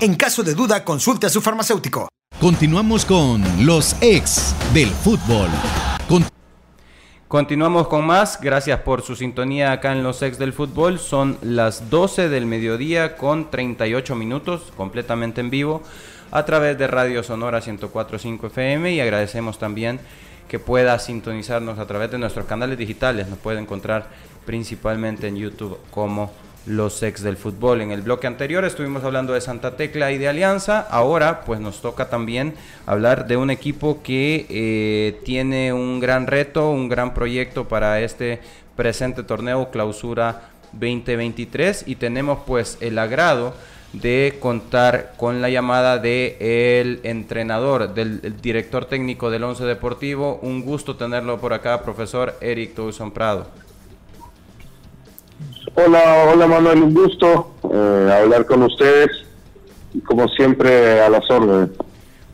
H: En caso de duda, consulte a su farmacéutico.
A: Continuamos con los ex del fútbol. Con-
B: Continuamos con más. Gracias por su sintonía acá en los ex del fútbol. Son las 12 del mediodía con 38 minutos, completamente en vivo, a través de Radio Sonora 104.5 FM. Y agradecemos también que pueda sintonizarnos a través de nuestros canales digitales. Nos puede encontrar principalmente en YouTube como los ex del fútbol. En el bloque anterior estuvimos hablando de Santa Tecla y de Alianza. Ahora pues nos toca también hablar de un equipo que eh, tiene un gran reto, un gran proyecto para este presente torneo clausura 2023 y tenemos pues el agrado de contar con la llamada de el entrenador, del el director técnico del Once Deportivo. Un gusto tenerlo por acá, profesor Eric Towson Prado.
F: Hola, hola Manuel, un gusto eh, hablar con ustedes y como siempre a las órdenes.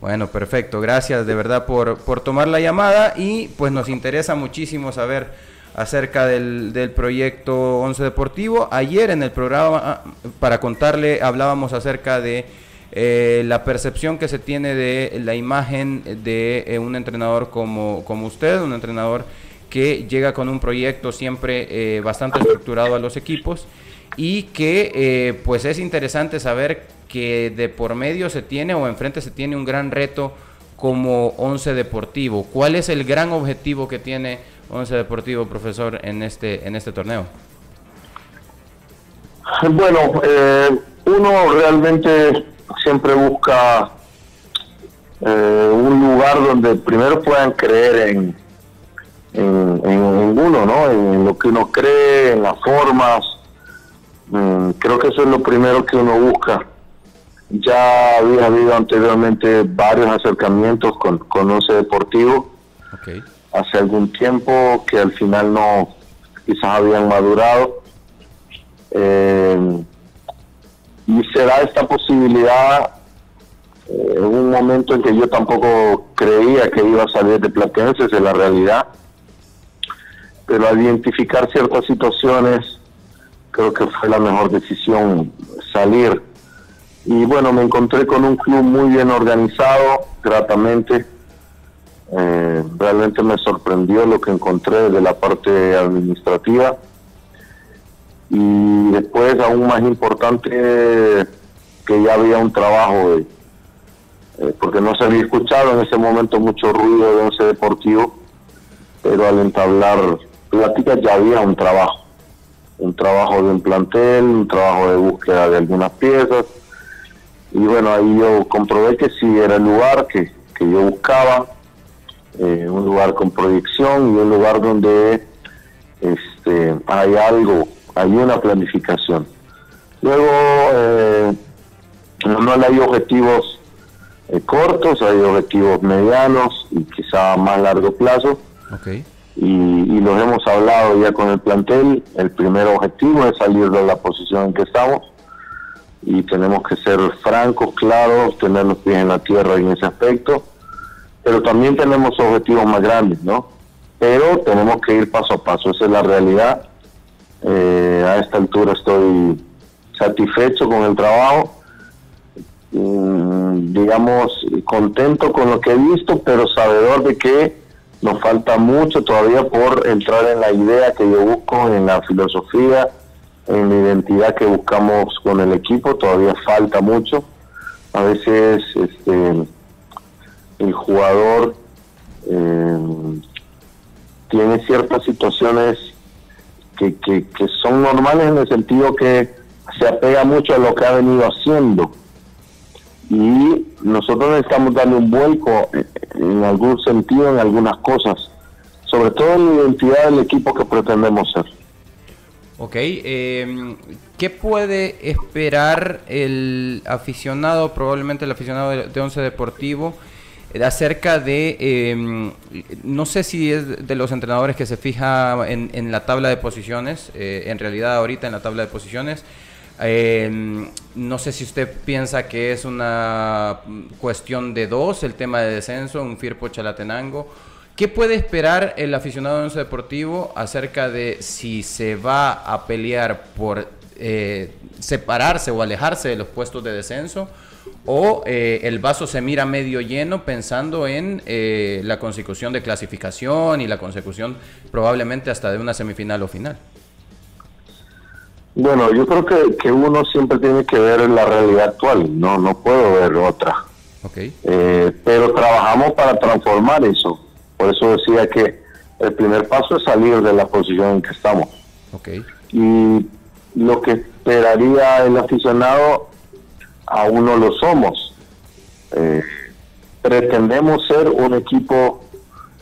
B: Bueno, perfecto. Gracias de verdad por, por tomar la llamada y pues nos interesa muchísimo saber acerca del, del proyecto Once Deportivo. Ayer en el programa, para contarle, hablábamos acerca de eh, la percepción que se tiene de la imagen de eh, un entrenador como, como usted, un entrenador que llega con un proyecto siempre eh, bastante estructurado a los equipos y que eh, pues es interesante saber que de por medio se tiene o enfrente se tiene un gran reto como Once Deportivo. ¿Cuál es el gran objetivo que tiene Once Deportivo, profesor, en este, en este torneo?
F: Bueno, eh, uno realmente siempre busca eh, un lugar donde primero puedan creer en, en, en- en uno, ¿no? En lo que uno cree, en las formas. Mm, creo que eso es lo primero que uno busca. Ya había habido anteriormente varios acercamientos con, con Once Deportivo
B: Ok.
F: hace algún tiempo que al final no quizás habían madurado Eh, y se da esta posibilidad eh, en un momento en que yo tampoco creía que iba a salir de Platense, es la realidad pero al identificar ciertas situaciones creo que fue la mejor decisión salir. Y bueno me encontré con un club muy bien organizado gratamente. Eh, realmente me sorprendió lo que encontré de la parte administrativa. Y después aún más importante que ya había un trabajo de- eh, porque no se había escuchado en ese momento mucho ruido de once deportivo pero al entablar ya había un trabajo un trabajo de un plantel un trabajo de búsqueda de algunas piezas y bueno ahí yo comprobé que sí era el lugar que, que yo buscaba eh, un lugar con proyección y un lugar donde este hay algo, hay una planificación. Luego eh, no hay objetivos eh, cortos, hay objetivos medianos y quizá más largo plazo
B: Ok.
F: Y, y los hemos hablado ya con el plantel. El primer objetivo es salir de la posición en que estamos. y tenemos que ser francos, claros, tener los pies en la tierra en ese aspecto, pero también tenemos objetivos más grandes, ¿no? Pero tenemos que ir paso a paso, esa es la realidad. Eh, a esta altura estoy satisfecho con el trabajo, mm, digamos, contento con lo que he visto, pero sabedor de que nos falta mucho todavía por entrar en la idea que yo busco, en la filosofía, en la identidad que buscamos con el equipo, todavía falta mucho. A veces este, el jugador eh, tiene ciertas situaciones que, que, que son normales en el sentido que se apega mucho a lo que ha venido haciendo y nosotros necesitamos darle un vuelco en algún sentido en algunas cosas, sobre todo en la identidad del equipo que pretendemos ser.
B: Ok, eh, ¿qué puede esperar el aficionado, probablemente el aficionado de, Once Deportivo, eh, acerca de, em, no sé si es de los entrenadores que se fija en, en la tabla de posiciones, eh, en realidad ahorita en la tabla de posiciones, eh, no sé si usted piensa que es una cuestión de dos, el tema de descenso, un Firpo Chalatenango. ¿Qué puede esperar el aficionado de Once Deportivo acerca de si se va a pelear por eh, separarse o alejarse de los puestos de descenso? ¿O eh, el vaso se mira medio lleno pensando en eh, la consecución de clasificación y la consecución probablemente hasta de una semifinal o final?
F: Bueno, yo creo que, que uno siempre tiene que ver la realidad actual, no no puedo ver otra.
B: Okay.
F: Eh, pero trabajamos para transformar eso. Por eso decía que el primer paso es salir de la posición en que estamos.
B: Okay.
F: Y lo que esperaría el aficionado, aún no lo somos. Eh, pretendemos ser un equipo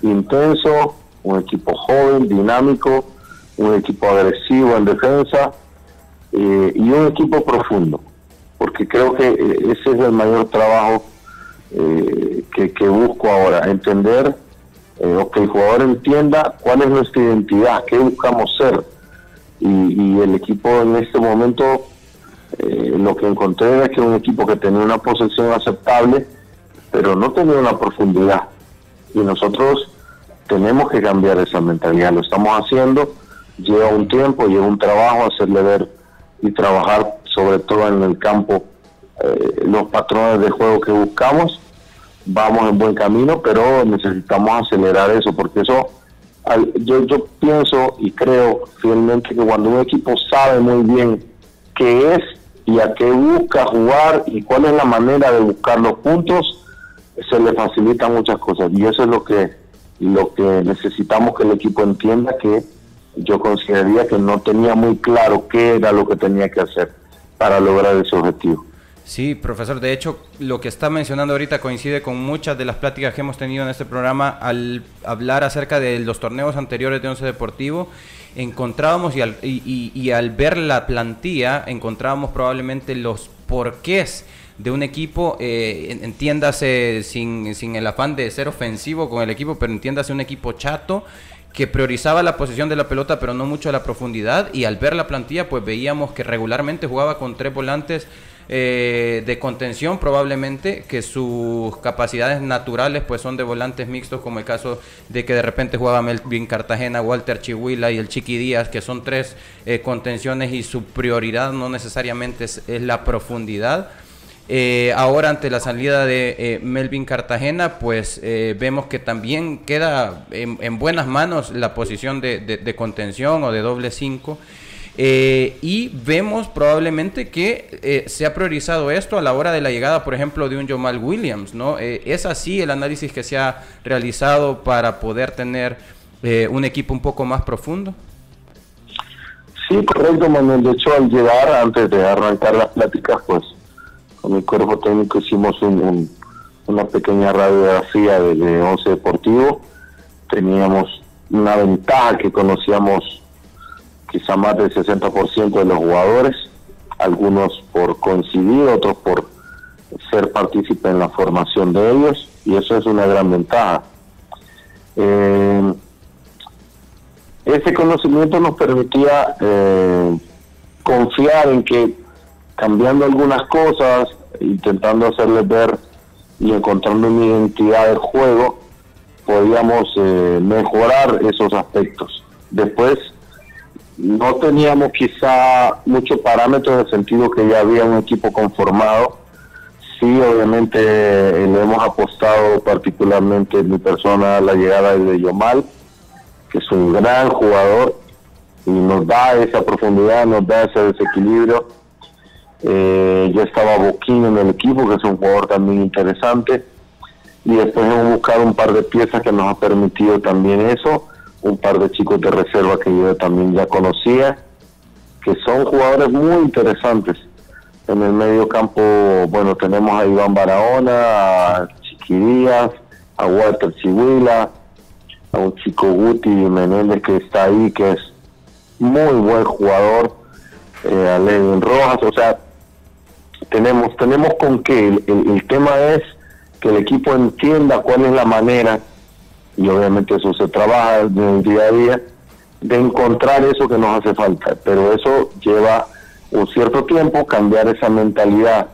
F: intenso, un equipo joven, dinámico, un equipo agresivo en defensa eh, y un equipo profundo, porque creo que eh, ese es el mayor trabajo eh, que, busco ahora, entender o que el jugador entienda cuál es nuestra identidad, qué buscamos ser. Y, el equipo en este momento, lo que encontré es que un equipo que tenía una posesión aceptable, pero no tenía una profundidad. Y nosotros tenemos que cambiar esa mentalidad, lo estamos haciendo, lleva un tiempo, lleva un trabajo hacerle ver y trabajar sobre todo en el campo eh, los patrones de juego que buscamos. Vamos en buen camino, pero necesitamos acelerar eso, porque eso, yo, yo pienso y creo fielmente que cuando un equipo sabe muy bien qué es y a qué busca jugar y cuál es la manera de buscar los puntos, se le facilitan muchas cosas. Y eso es lo que, lo que necesitamos que el equipo entienda que yo consideraría que no tenía muy claro qué era lo que tenía que hacer para lograr ese objetivo.
B: Sí, profesor, de hecho, lo que está mencionando ahorita coincide con muchas de las pláticas que hemos tenido en este programa al hablar acerca de los torneos anteriores de Once Deportivo. Encontrábamos y al, y, al ver la plantilla, encontrábamos probablemente los porqués de un equipo, eh, entiéndase sin, sin el afán de ser ofensivo con el equipo, pero entiéndase un equipo chato que priorizaba la posición de la pelota, pero no mucho la profundidad. Y al ver la plantilla, pues veíamos que regularmente jugaba con tres volantes eh, de contención, probablemente, que sus capacidades naturales, pues son de volantes mixtos, como el caso de que de repente jugaba Melvin Cartagena, Walter Chihuila y el Chiqui Díaz, que son tres eh, contenciones y su prioridad no necesariamente es la profundidad. Eh, ahora ante la salida de eh, Melvin Cartagena, pues eh, vemos que también queda en, buenas manos la posición de, contención o de doble 5. y vemos probablemente que se ha priorizado esto a la hora de la llegada, por ejemplo, de un Jamal Williams, ¿no? es así el análisis que se ha realizado para poder tener un equipo un poco más profundo.
F: Sí, correcto, Manuel. De hecho, al llegar, antes de arrancar las pláticas, pues con el cuerpo técnico hicimos una pequeña radiografía de, de Once Deportivo. Teníamos una ventaja que conocíamos quizá más del 60% de los jugadores, algunos por coincidir, otros por ser partícipe en la formación de ellos, y eso es una gran ventaja. Eh, ese conocimiento nos permitía eh, confiar en que cambiando algunas cosas, intentando hacerles ver y encontrando una identidad del juego, podíamos eh, mejorar esos aspectos. Después, no teníamos quizá muchos parámetros en el sentido que ya había un equipo conformado. Sí, obviamente eh, le hemos apostado particularmente en mi persona a la llegada de Yomal, que es un gran jugador y nos da esa profundidad, nos da ese desequilibrio. Eh, ya estaba Boquín en el equipo, que es un jugador también interesante. Y después hemos buscado un par de piezas que nos ha permitido también eso un par de chicos de reserva que yo también ya conocía, que son jugadores muy interesantes. En el medio campo, bueno, tenemos a Iván Barahona, a Chiquirías, a Walter Chihuila, a un chico Guti Menéndez que está ahí, que es muy buen jugador, eh, a Levin Rojas, o sea, tenemos, tenemos con que el, tema es que el equipo entienda cuál es la manera y obviamente eso se trabaja en el día a día, de encontrar eso que nos hace falta. Pero eso lleva un cierto tiempo cambiar esa mentalidad,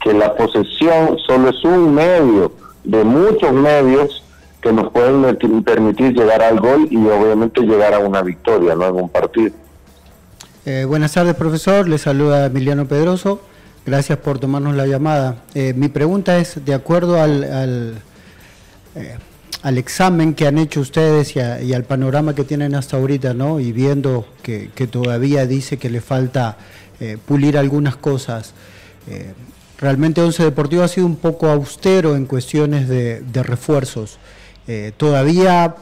F: que la posesión solo es un medio de muchos medios que nos pueden permitir llegar al gol y obviamente llegar a una victoria, ¿no? En un partido.
D: Eh, buenas tardes, profesor. Le saluda Emiliano Pedroso. Gracias por tomarnos la llamada. Eh, mi pregunta es, de acuerdo al, al eh, al examen que han hecho ustedes y, al panorama que tienen hasta ahorita, ¿no? Y viendo que, todavía dice que le falta eh, pulir algunas cosas. Realmente Once Deportivo ha sido un poco austero en cuestiones de, refuerzos. Todavía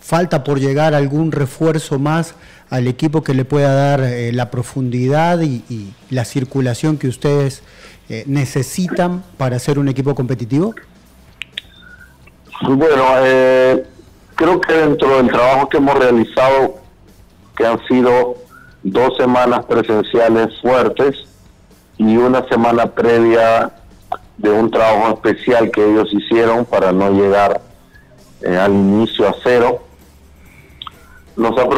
D: falta por llegar algún refuerzo más al equipo que le pueda dar la profundidad y, la circulación que ustedes necesitan para ser un equipo competitivo.
F: Bueno, eh, creo que dentro del trabajo que hemos realizado, que han sido dos semanas presenciales fuertes y una semana previa de un trabajo especial que ellos hicieron para no llegar eh, al inicio a cero, nos ha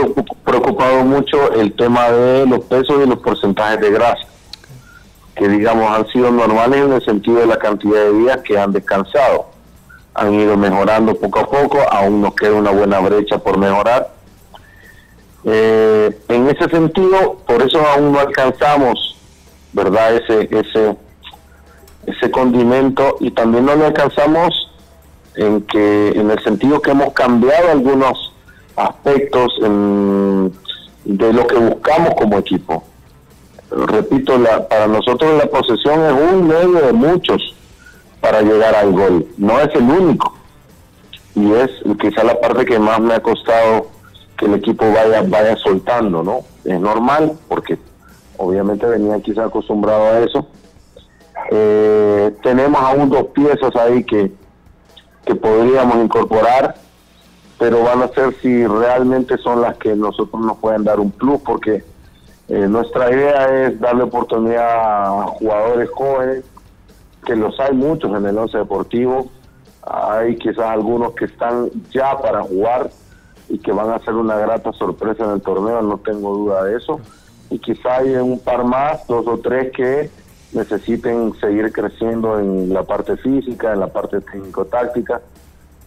F: preocupado mucho el tema de los pesos y los porcentajes de grasa, que digamos han sido normales en el sentido de la cantidad de días que han descansado han ido mejorando poco a poco, aún nos queda una buena brecha por mejorar. Eh, en ese sentido, por eso aún no alcanzamos, ¿verdad? Ese, ese, ese condimento y también no lo alcanzamos en que en el sentido que hemos cambiado algunos aspectos de lo que buscamos como equipo. Repito, la, para nosotros la posesión es un medio de muchos para llegar al gol. No es el único. Y es quizá la parte que más me ha costado que el equipo vaya vaya soltando, ¿no? Es normal porque obviamente venía quizá acostumbrado a eso. Eh, tenemos aún dos piezas ahí que, que podríamos incorporar, pero van a ser si realmente son las que nosotros nos pueden dar un plus, porque eh, nuestra idea es darle oportunidad a jugadores jóvenes que los hay muchos en el once deportivo. Hay quizás algunos que están ya para jugar y que van a ser una grata sorpresa en el torneo, no tengo duda de eso. Y quizá hay un par más, dos o tres que necesiten seguir creciendo en la parte física, en la parte técnico-táctica.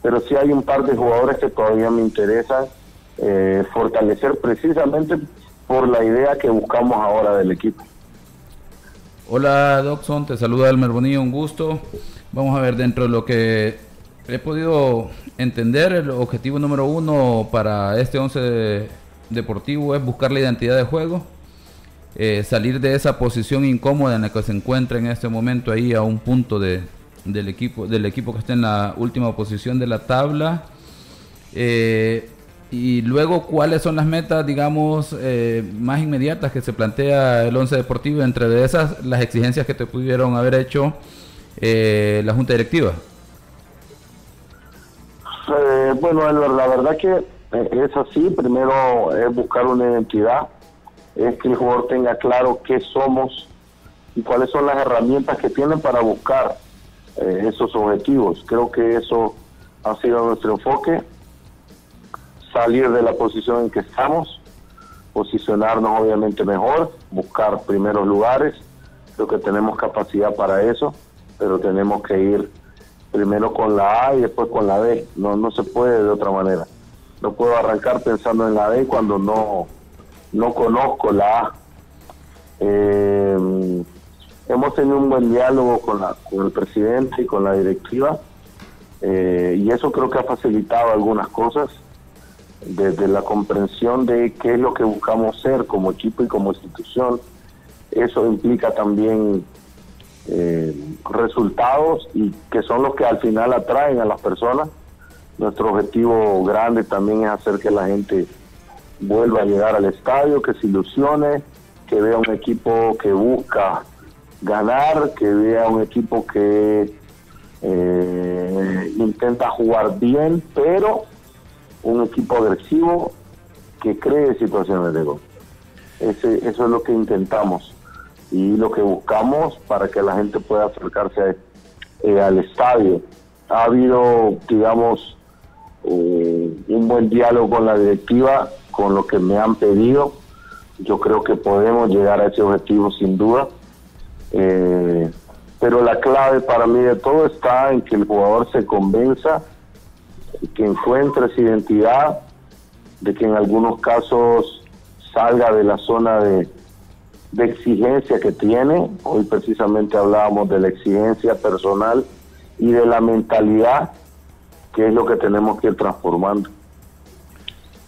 F: Pero sí hay un par de jugadores que todavía me interesan eh, fortalecer precisamente por la idea que buscamos ahora del equipo.
E: Hola Doxon, te saluda Elmer Bonillo, un gusto. Vamos a ver, dentro de lo que he podido entender, el objetivo número uno para este 11 deportivo es buscar la identidad de juego, eh, salir de esa posición incómoda en la que se encuentra en este momento ahí a un punto de, del, equipo, del equipo que está en la última posición de la tabla. Eh, y luego, ¿cuáles son las metas, digamos, eh, más inmediatas que se plantea el Once Deportivo? Entre esas, las exigencias que te pudieron haber hecho eh, la Junta Directiva.
F: Eh, bueno, la verdad que es así. Primero es buscar una identidad, es que el jugador tenga claro qué somos y cuáles son las herramientas que tienen para buscar esos objetivos. Creo que eso ha sido nuestro enfoque salir de la posición en que estamos, posicionarnos obviamente mejor, buscar primeros lugares, creo que tenemos capacidad para eso, pero tenemos que ir primero con la A y después con la B, no, no se puede de otra manera. No puedo arrancar pensando en la B cuando no, no conozco la A. Eh, hemos tenido un buen diálogo con, la, con el presidente y con la directiva eh, y eso creo que ha facilitado algunas cosas desde la comprensión de qué es lo que buscamos ser como equipo y como institución. Eso implica también eh, resultados y que son los que al final atraen a las personas. Nuestro objetivo grande también es hacer que la gente vuelva a llegar al estadio, que se ilusione, que vea un equipo que busca ganar, que vea un equipo que eh, intenta jugar bien, pero un equipo agresivo que cree situaciones de gol. Ese, eso es lo que intentamos y lo que buscamos para que la gente pueda acercarse eh, al estadio. Ha habido, digamos, eh, un buen diálogo con la directiva, con lo que me han pedido. Yo creo que podemos llegar a ese objetivo sin duda. Eh, pero la clave para mí de todo está en que el jugador se convenza, que encuentre esa identidad, de que en algunos casos salga de la zona de, de exigencia que tiene. Hoy precisamente hablábamos de la exigencia personal y de la mentalidad, que es lo que tenemos que ir transformando.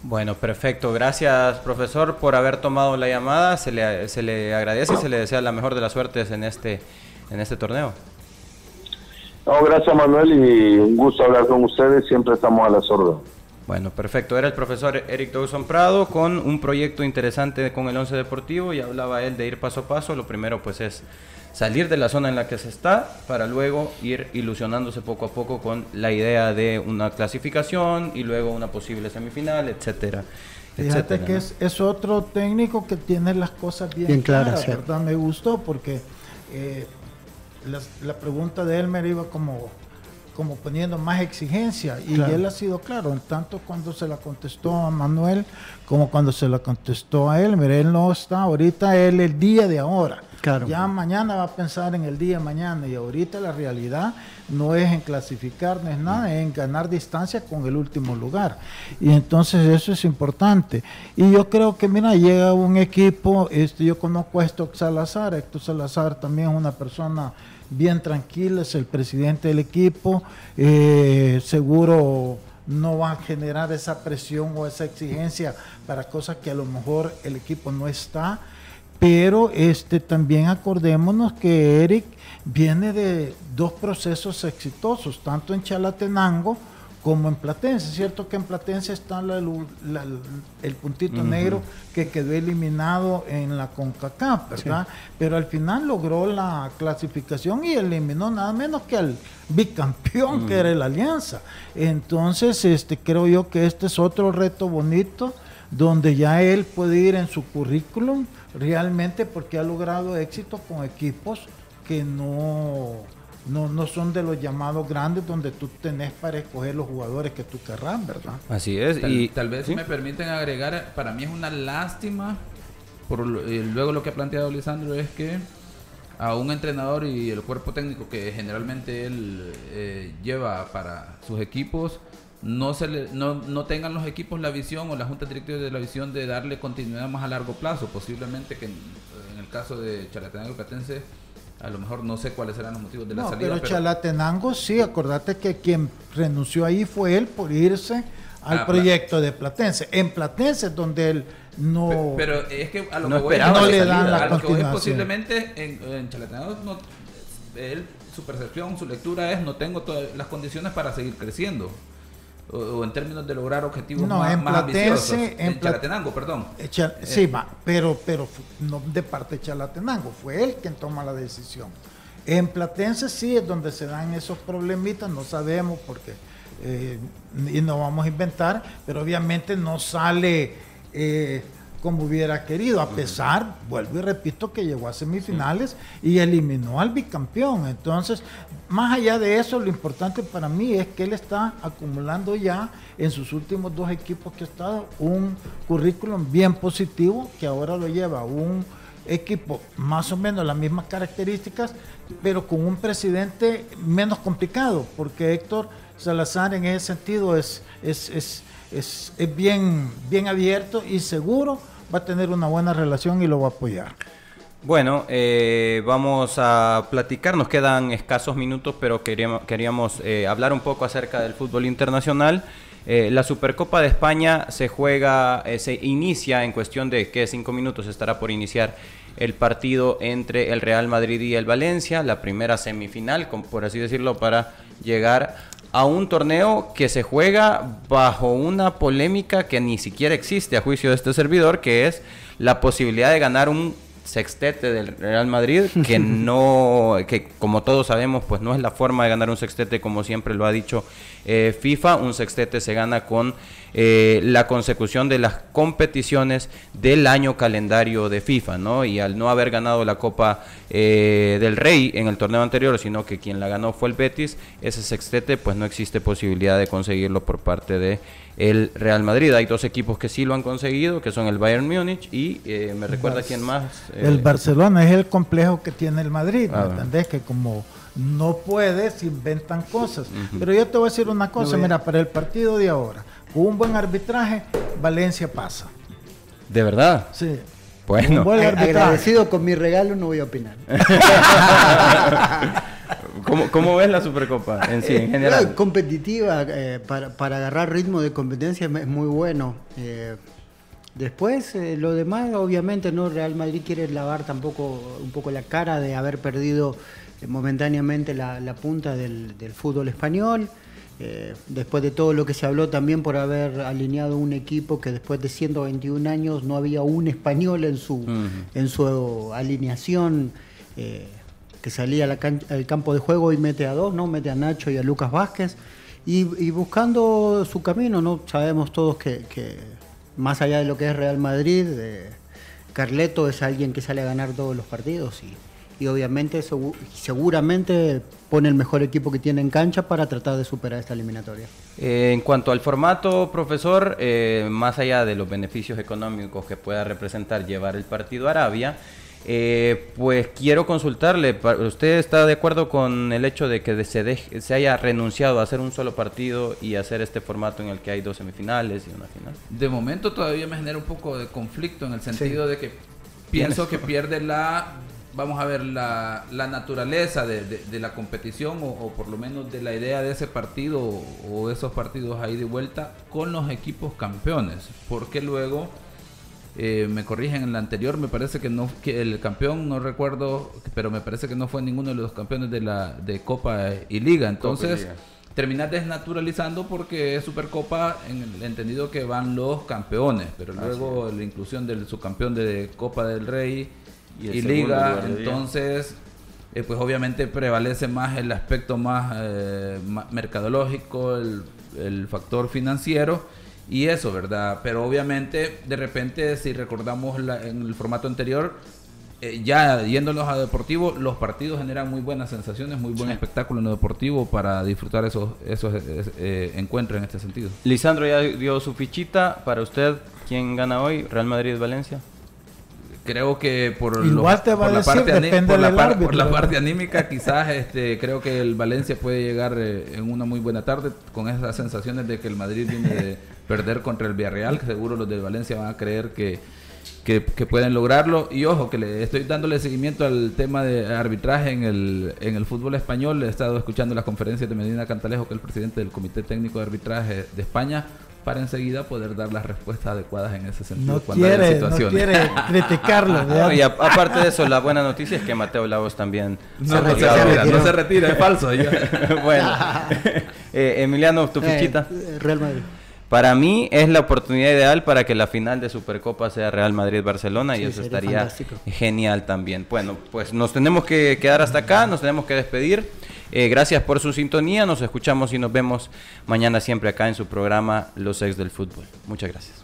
B: Bueno, perfecto. Gracias, profesor, por haber tomado la llamada. Se le, se le agradece y se le desea la mejor de las suertes en este, en este torneo.
F: No, gracias, Manuel, y un gusto hablar con ustedes. Siempre estamos a las órdenes.
B: Bueno, perfecto. Era el profesor Eric Dawson Prado con un proyecto interesante con el Once Deportivo y hablaba él de ir paso a paso. Lo primero pues es salir de la zona en la que se está para luego ir ilusionándose poco a poco con la idea de una clasificación y luego una posible semifinal, etcétera.
C: Fíjate que es, es, otro técnico que tiene las cosas bien, claras, ¿verdad? Me gustó porque eh, la, la pregunta de él me iba como como poniendo más exigencia y él ha sido claro, en tanto cuando se la contestó a Manuel como cuando se la contestó a él, mire, él no está ahorita, él el día de ahora. Ya mañana va a pensar en el día de mañana y ahorita la realidad no es en clasificar, no es nada, es en ganar distancia con el último lugar. Y entonces eso es importante. Y yo creo que, mira, llega un equipo, este, yo conozco a Héctor Salazar, Héctor Salazar también es una persona bien tranquila, es el presidente del equipo, eh, seguro no va a generar esa presión o esa exigencia para cosas que a lo mejor el equipo no está, pero este también acordémonos que Eric viene de dos procesos exitosos, tanto en Chalatenango, como en Platense. Es cierto que en Platense está el puntito negro que quedó eliminado en la CONCACAF, ¿verdad? Pero al final logró la clasificación y eliminó nada menos que al bicampeón que era la Alianza. Entonces, este creo yo que este es otro reto bonito donde ya él puede ir en su currículum realmente porque ha logrado éxito con equipos que no no, no son de los llamados grandes donde tú tenés para escoger los jugadores que tú querrás, ¿verdad?
B: Así es.
E: Tal,
B: y
E: tal vez si me permiten agregar, para mí es una lástima, por eh, luego lo que ha planteado Lisandro es que a un entrenador y el cuerpo técnico que generalmente él eh, lleva para sus equipos, no, se le, no, no, tengan los equipos la visión o la junta directiva de la visión de darle continuidad más a largo plazo. Posiblemente que en, en el caso de Chalatenango y Platense a lo mejor no sé cuáles serán los motivos de la salida.
C: Pero, pero Chalatenango sí, acordate que quien renunció ahí fue él por irse al ah, proyecto de Platense. En Platense es donde él no.
E: Pero, es que a lo
C: no
E: que voy,
C: no le dan la
E: a lo que voy
C: posiblemente
E: en, en Chalatenango no, él, su percepción, su lectura es no tengo todas las condiciones para seguir creciendo o, en términos de lograr objetivos
C: no,
E: más,
C: en
E: más ambiciosos.
C: En,
E: En, Chalatenango, perdón.
C: Cha- sí, va, pero, pero no de parte de Chalatenango, fue él quien toma la decisión. En Platense sí es donde se dan esos problemitas, no sabemos porque, eh, y no vamos a inventar, pero obviamente no sale eh, como hubiera querido, a pesar, vuelvo y repito, que llegó a semifinales y eliminó al bicampeón. Entonces, más allá de eso, lo importante para mí es que él está acumulando ya en sus últimos dos equipos que ha estado un currículum bien positivo que ahora lo lleva a un equipo más o menos las mismas características, pero con un presidente menos complicado, porque Héctor Salazar en ese sentido es, es, es, es, es bien, bien abierto y seguro va a tener una buena relación y lo va a apoyar.
B: Bueno, eh, vamos a platicar, nos quedan escasos minutos, pero queríamos, queríamos eh, hablar un poco acerca del fútbol internacional. Eh, la Supercopa de España se juega, se inicia en cuestión de que cinco minutos estará por iniciar el partido entre el Real Madrid y el Valencia, la primera semifinal, por así decirlo, para llegar a un torneo que se juega bajo una polémica que ni siquiera existe a juicio de este servidor, que es la posibilidad de ganar un sextete del Real Madrid, que no, que como todos sabemos, pues no es la forma de ganar un sextete como siempre lo ha dicho eh, FIFA. Un sextete se gana con eh, la consecución de las competiciones del año calendario de FIFA, ¿no? Y al no haber ganado la Copa eh, del Rey en el torneo anterior, sino que quien la ganó fue el Betis, ese sextete, pues no existe posibilidad de conseguirlo por parte de el Real Madrid. Hay dos equipos que sí lo han conseguido, que son el Bayern Múnich y eh, me recuerda quién más. Eh,
C: El Barcelona es el complejo que tiene el Madrid, ¿me
B: Ah.
C: entendés? Que como no puede, se inventan cosas. Pero yo te voy a decir una cosa,
D: No,
C: mira, para el partido de ahora, con un buen arbitraje, Valencia pasa.
B: De verdad.
C: Sí.
B: Bueno.
D: Agradecido con mi regalo, no voy a opinar.
B: ¿Cómo, cómo ves la Supercopa en sí, en general?
D: Eh, competitiva, eh, para, para agarrar ritmo de competencia es muy bueno. Eh, después, eh, lo demás, obviamente, no Real Madrid quiere lavar tampoco un poco la cara de haber perdido eh, momentáneamente la, la punta del, del fútbol español. Eh, después de todo lo que se habló también por haber alineado un equipo que después de 121 años no había un español en su, en su alineación. Que salía al campo de juego y mete a dos, ¿no? Mete a Nacho y a Lucas Vázquez. Y, buscando su camino, ¿no? Sabemos todos que, más allá de lo que es Real Madrid, eh, Carleto es alguien que sale a ganar todos los partidos y, y obviamente segu- seguramente pone el mejor equipo que tiene en cancha para tratar de superar esta eliminatoria.
B: Eh, en cuanto al formato, profesor, eh, más allá de los beneficios económicos que pueda representar llevar el partido a Arabia, eh, pues quiero consultarle, ¿usted está de acuerdo con el hecho de que se, deje- se haya renunciado a hacer un solo partido y hacer este formato en el que hay dos semifinales y una final?
E: De momento todavía me genera un poco de conflicto en el sentido de que pienso que pierde la, vamos a ver, la, la naturaleza de, de- de la competición o, o por lo menos de la idea de ese partido o, o esos partidos ahí de vuelta con los equipos campeones. Porque luego, eh, me corrigen en la anterior, me parece que no que el campeón, no recuerdo, pero me parece que no fue ninguno de los campeones de la de Copa y Liga. Entonces
B: Liga.
E: terminar desnaturalizando porque es Supercopa en el entendido que van los campeones, pero luego la inclusión del subcampeón de Copa del Rey
B: Y
E: Liga, entonces eh, pues obviamente prevalece más el aspecto más eh, mercadológico, el, el factor financiero y eso, ¿verdad? Pero obviamente de repente si recordamos la- en el formato anterior, eh, ya yéndonos a deportivo, los partidos generan muy buenas sensaciones, muy buen espectáculo en lo deportivo para disfrutar esos, esos eh, eh, encuentros en este sentido.
B: Lisandro ya dio su fichita. Para usted, ¿quién gana hoy? ¿Real Madrid-Valencia?
E: Creo que por,
C: Igual
E: los-
C: te va
E: por
C: a
E: la parte, por la
C: del
E: par-
C: árbitro,
E: por la parte anímica, quizás este, creo que el Valencia puede llegar eh, en una muy buena tarde con esas sensaciones de que el Madrid viene de perder contra el Villarreal, que seguro los del Valencia van a creer que, que, que pueden lograrlo. Y ojo, que le estoy dándole seguimiento al tema de arbitraje en el, en el fútbol español. He estado escuchando las conferencias de Medina Cantalejo, que es el presidente del Comité Técnico de Arbitraje de España, para enseguida poder dar las respuestas adecuadas en ese sentido.
C: No
E: cuando haya
C: quiere, no
E: situaciones.
C: quiere criticarlo.
B: No, y a- aparte de eso, la buena noticia es que Mateo Lagos también
E: No, no se
D: retira,
E: no se retira, es falso.
B: bueno, Eh, Emiliano, tu fichita.
D: Eh, Real Madrid.
B: Para mí es la oportunidad ideal para que la final de Supercopa sea Real Madrid-Barcelona y eso estaría
D: fantástico.
B: genial también. Bueno, pues nos tenemos que quedar hasta acá, nos tenemos que despedir. Eh, gracias por su sintonía, nos escuchamos y nos vemos mañana siempre acá en su programa Los Ex del Fútbol. Muchas gracias.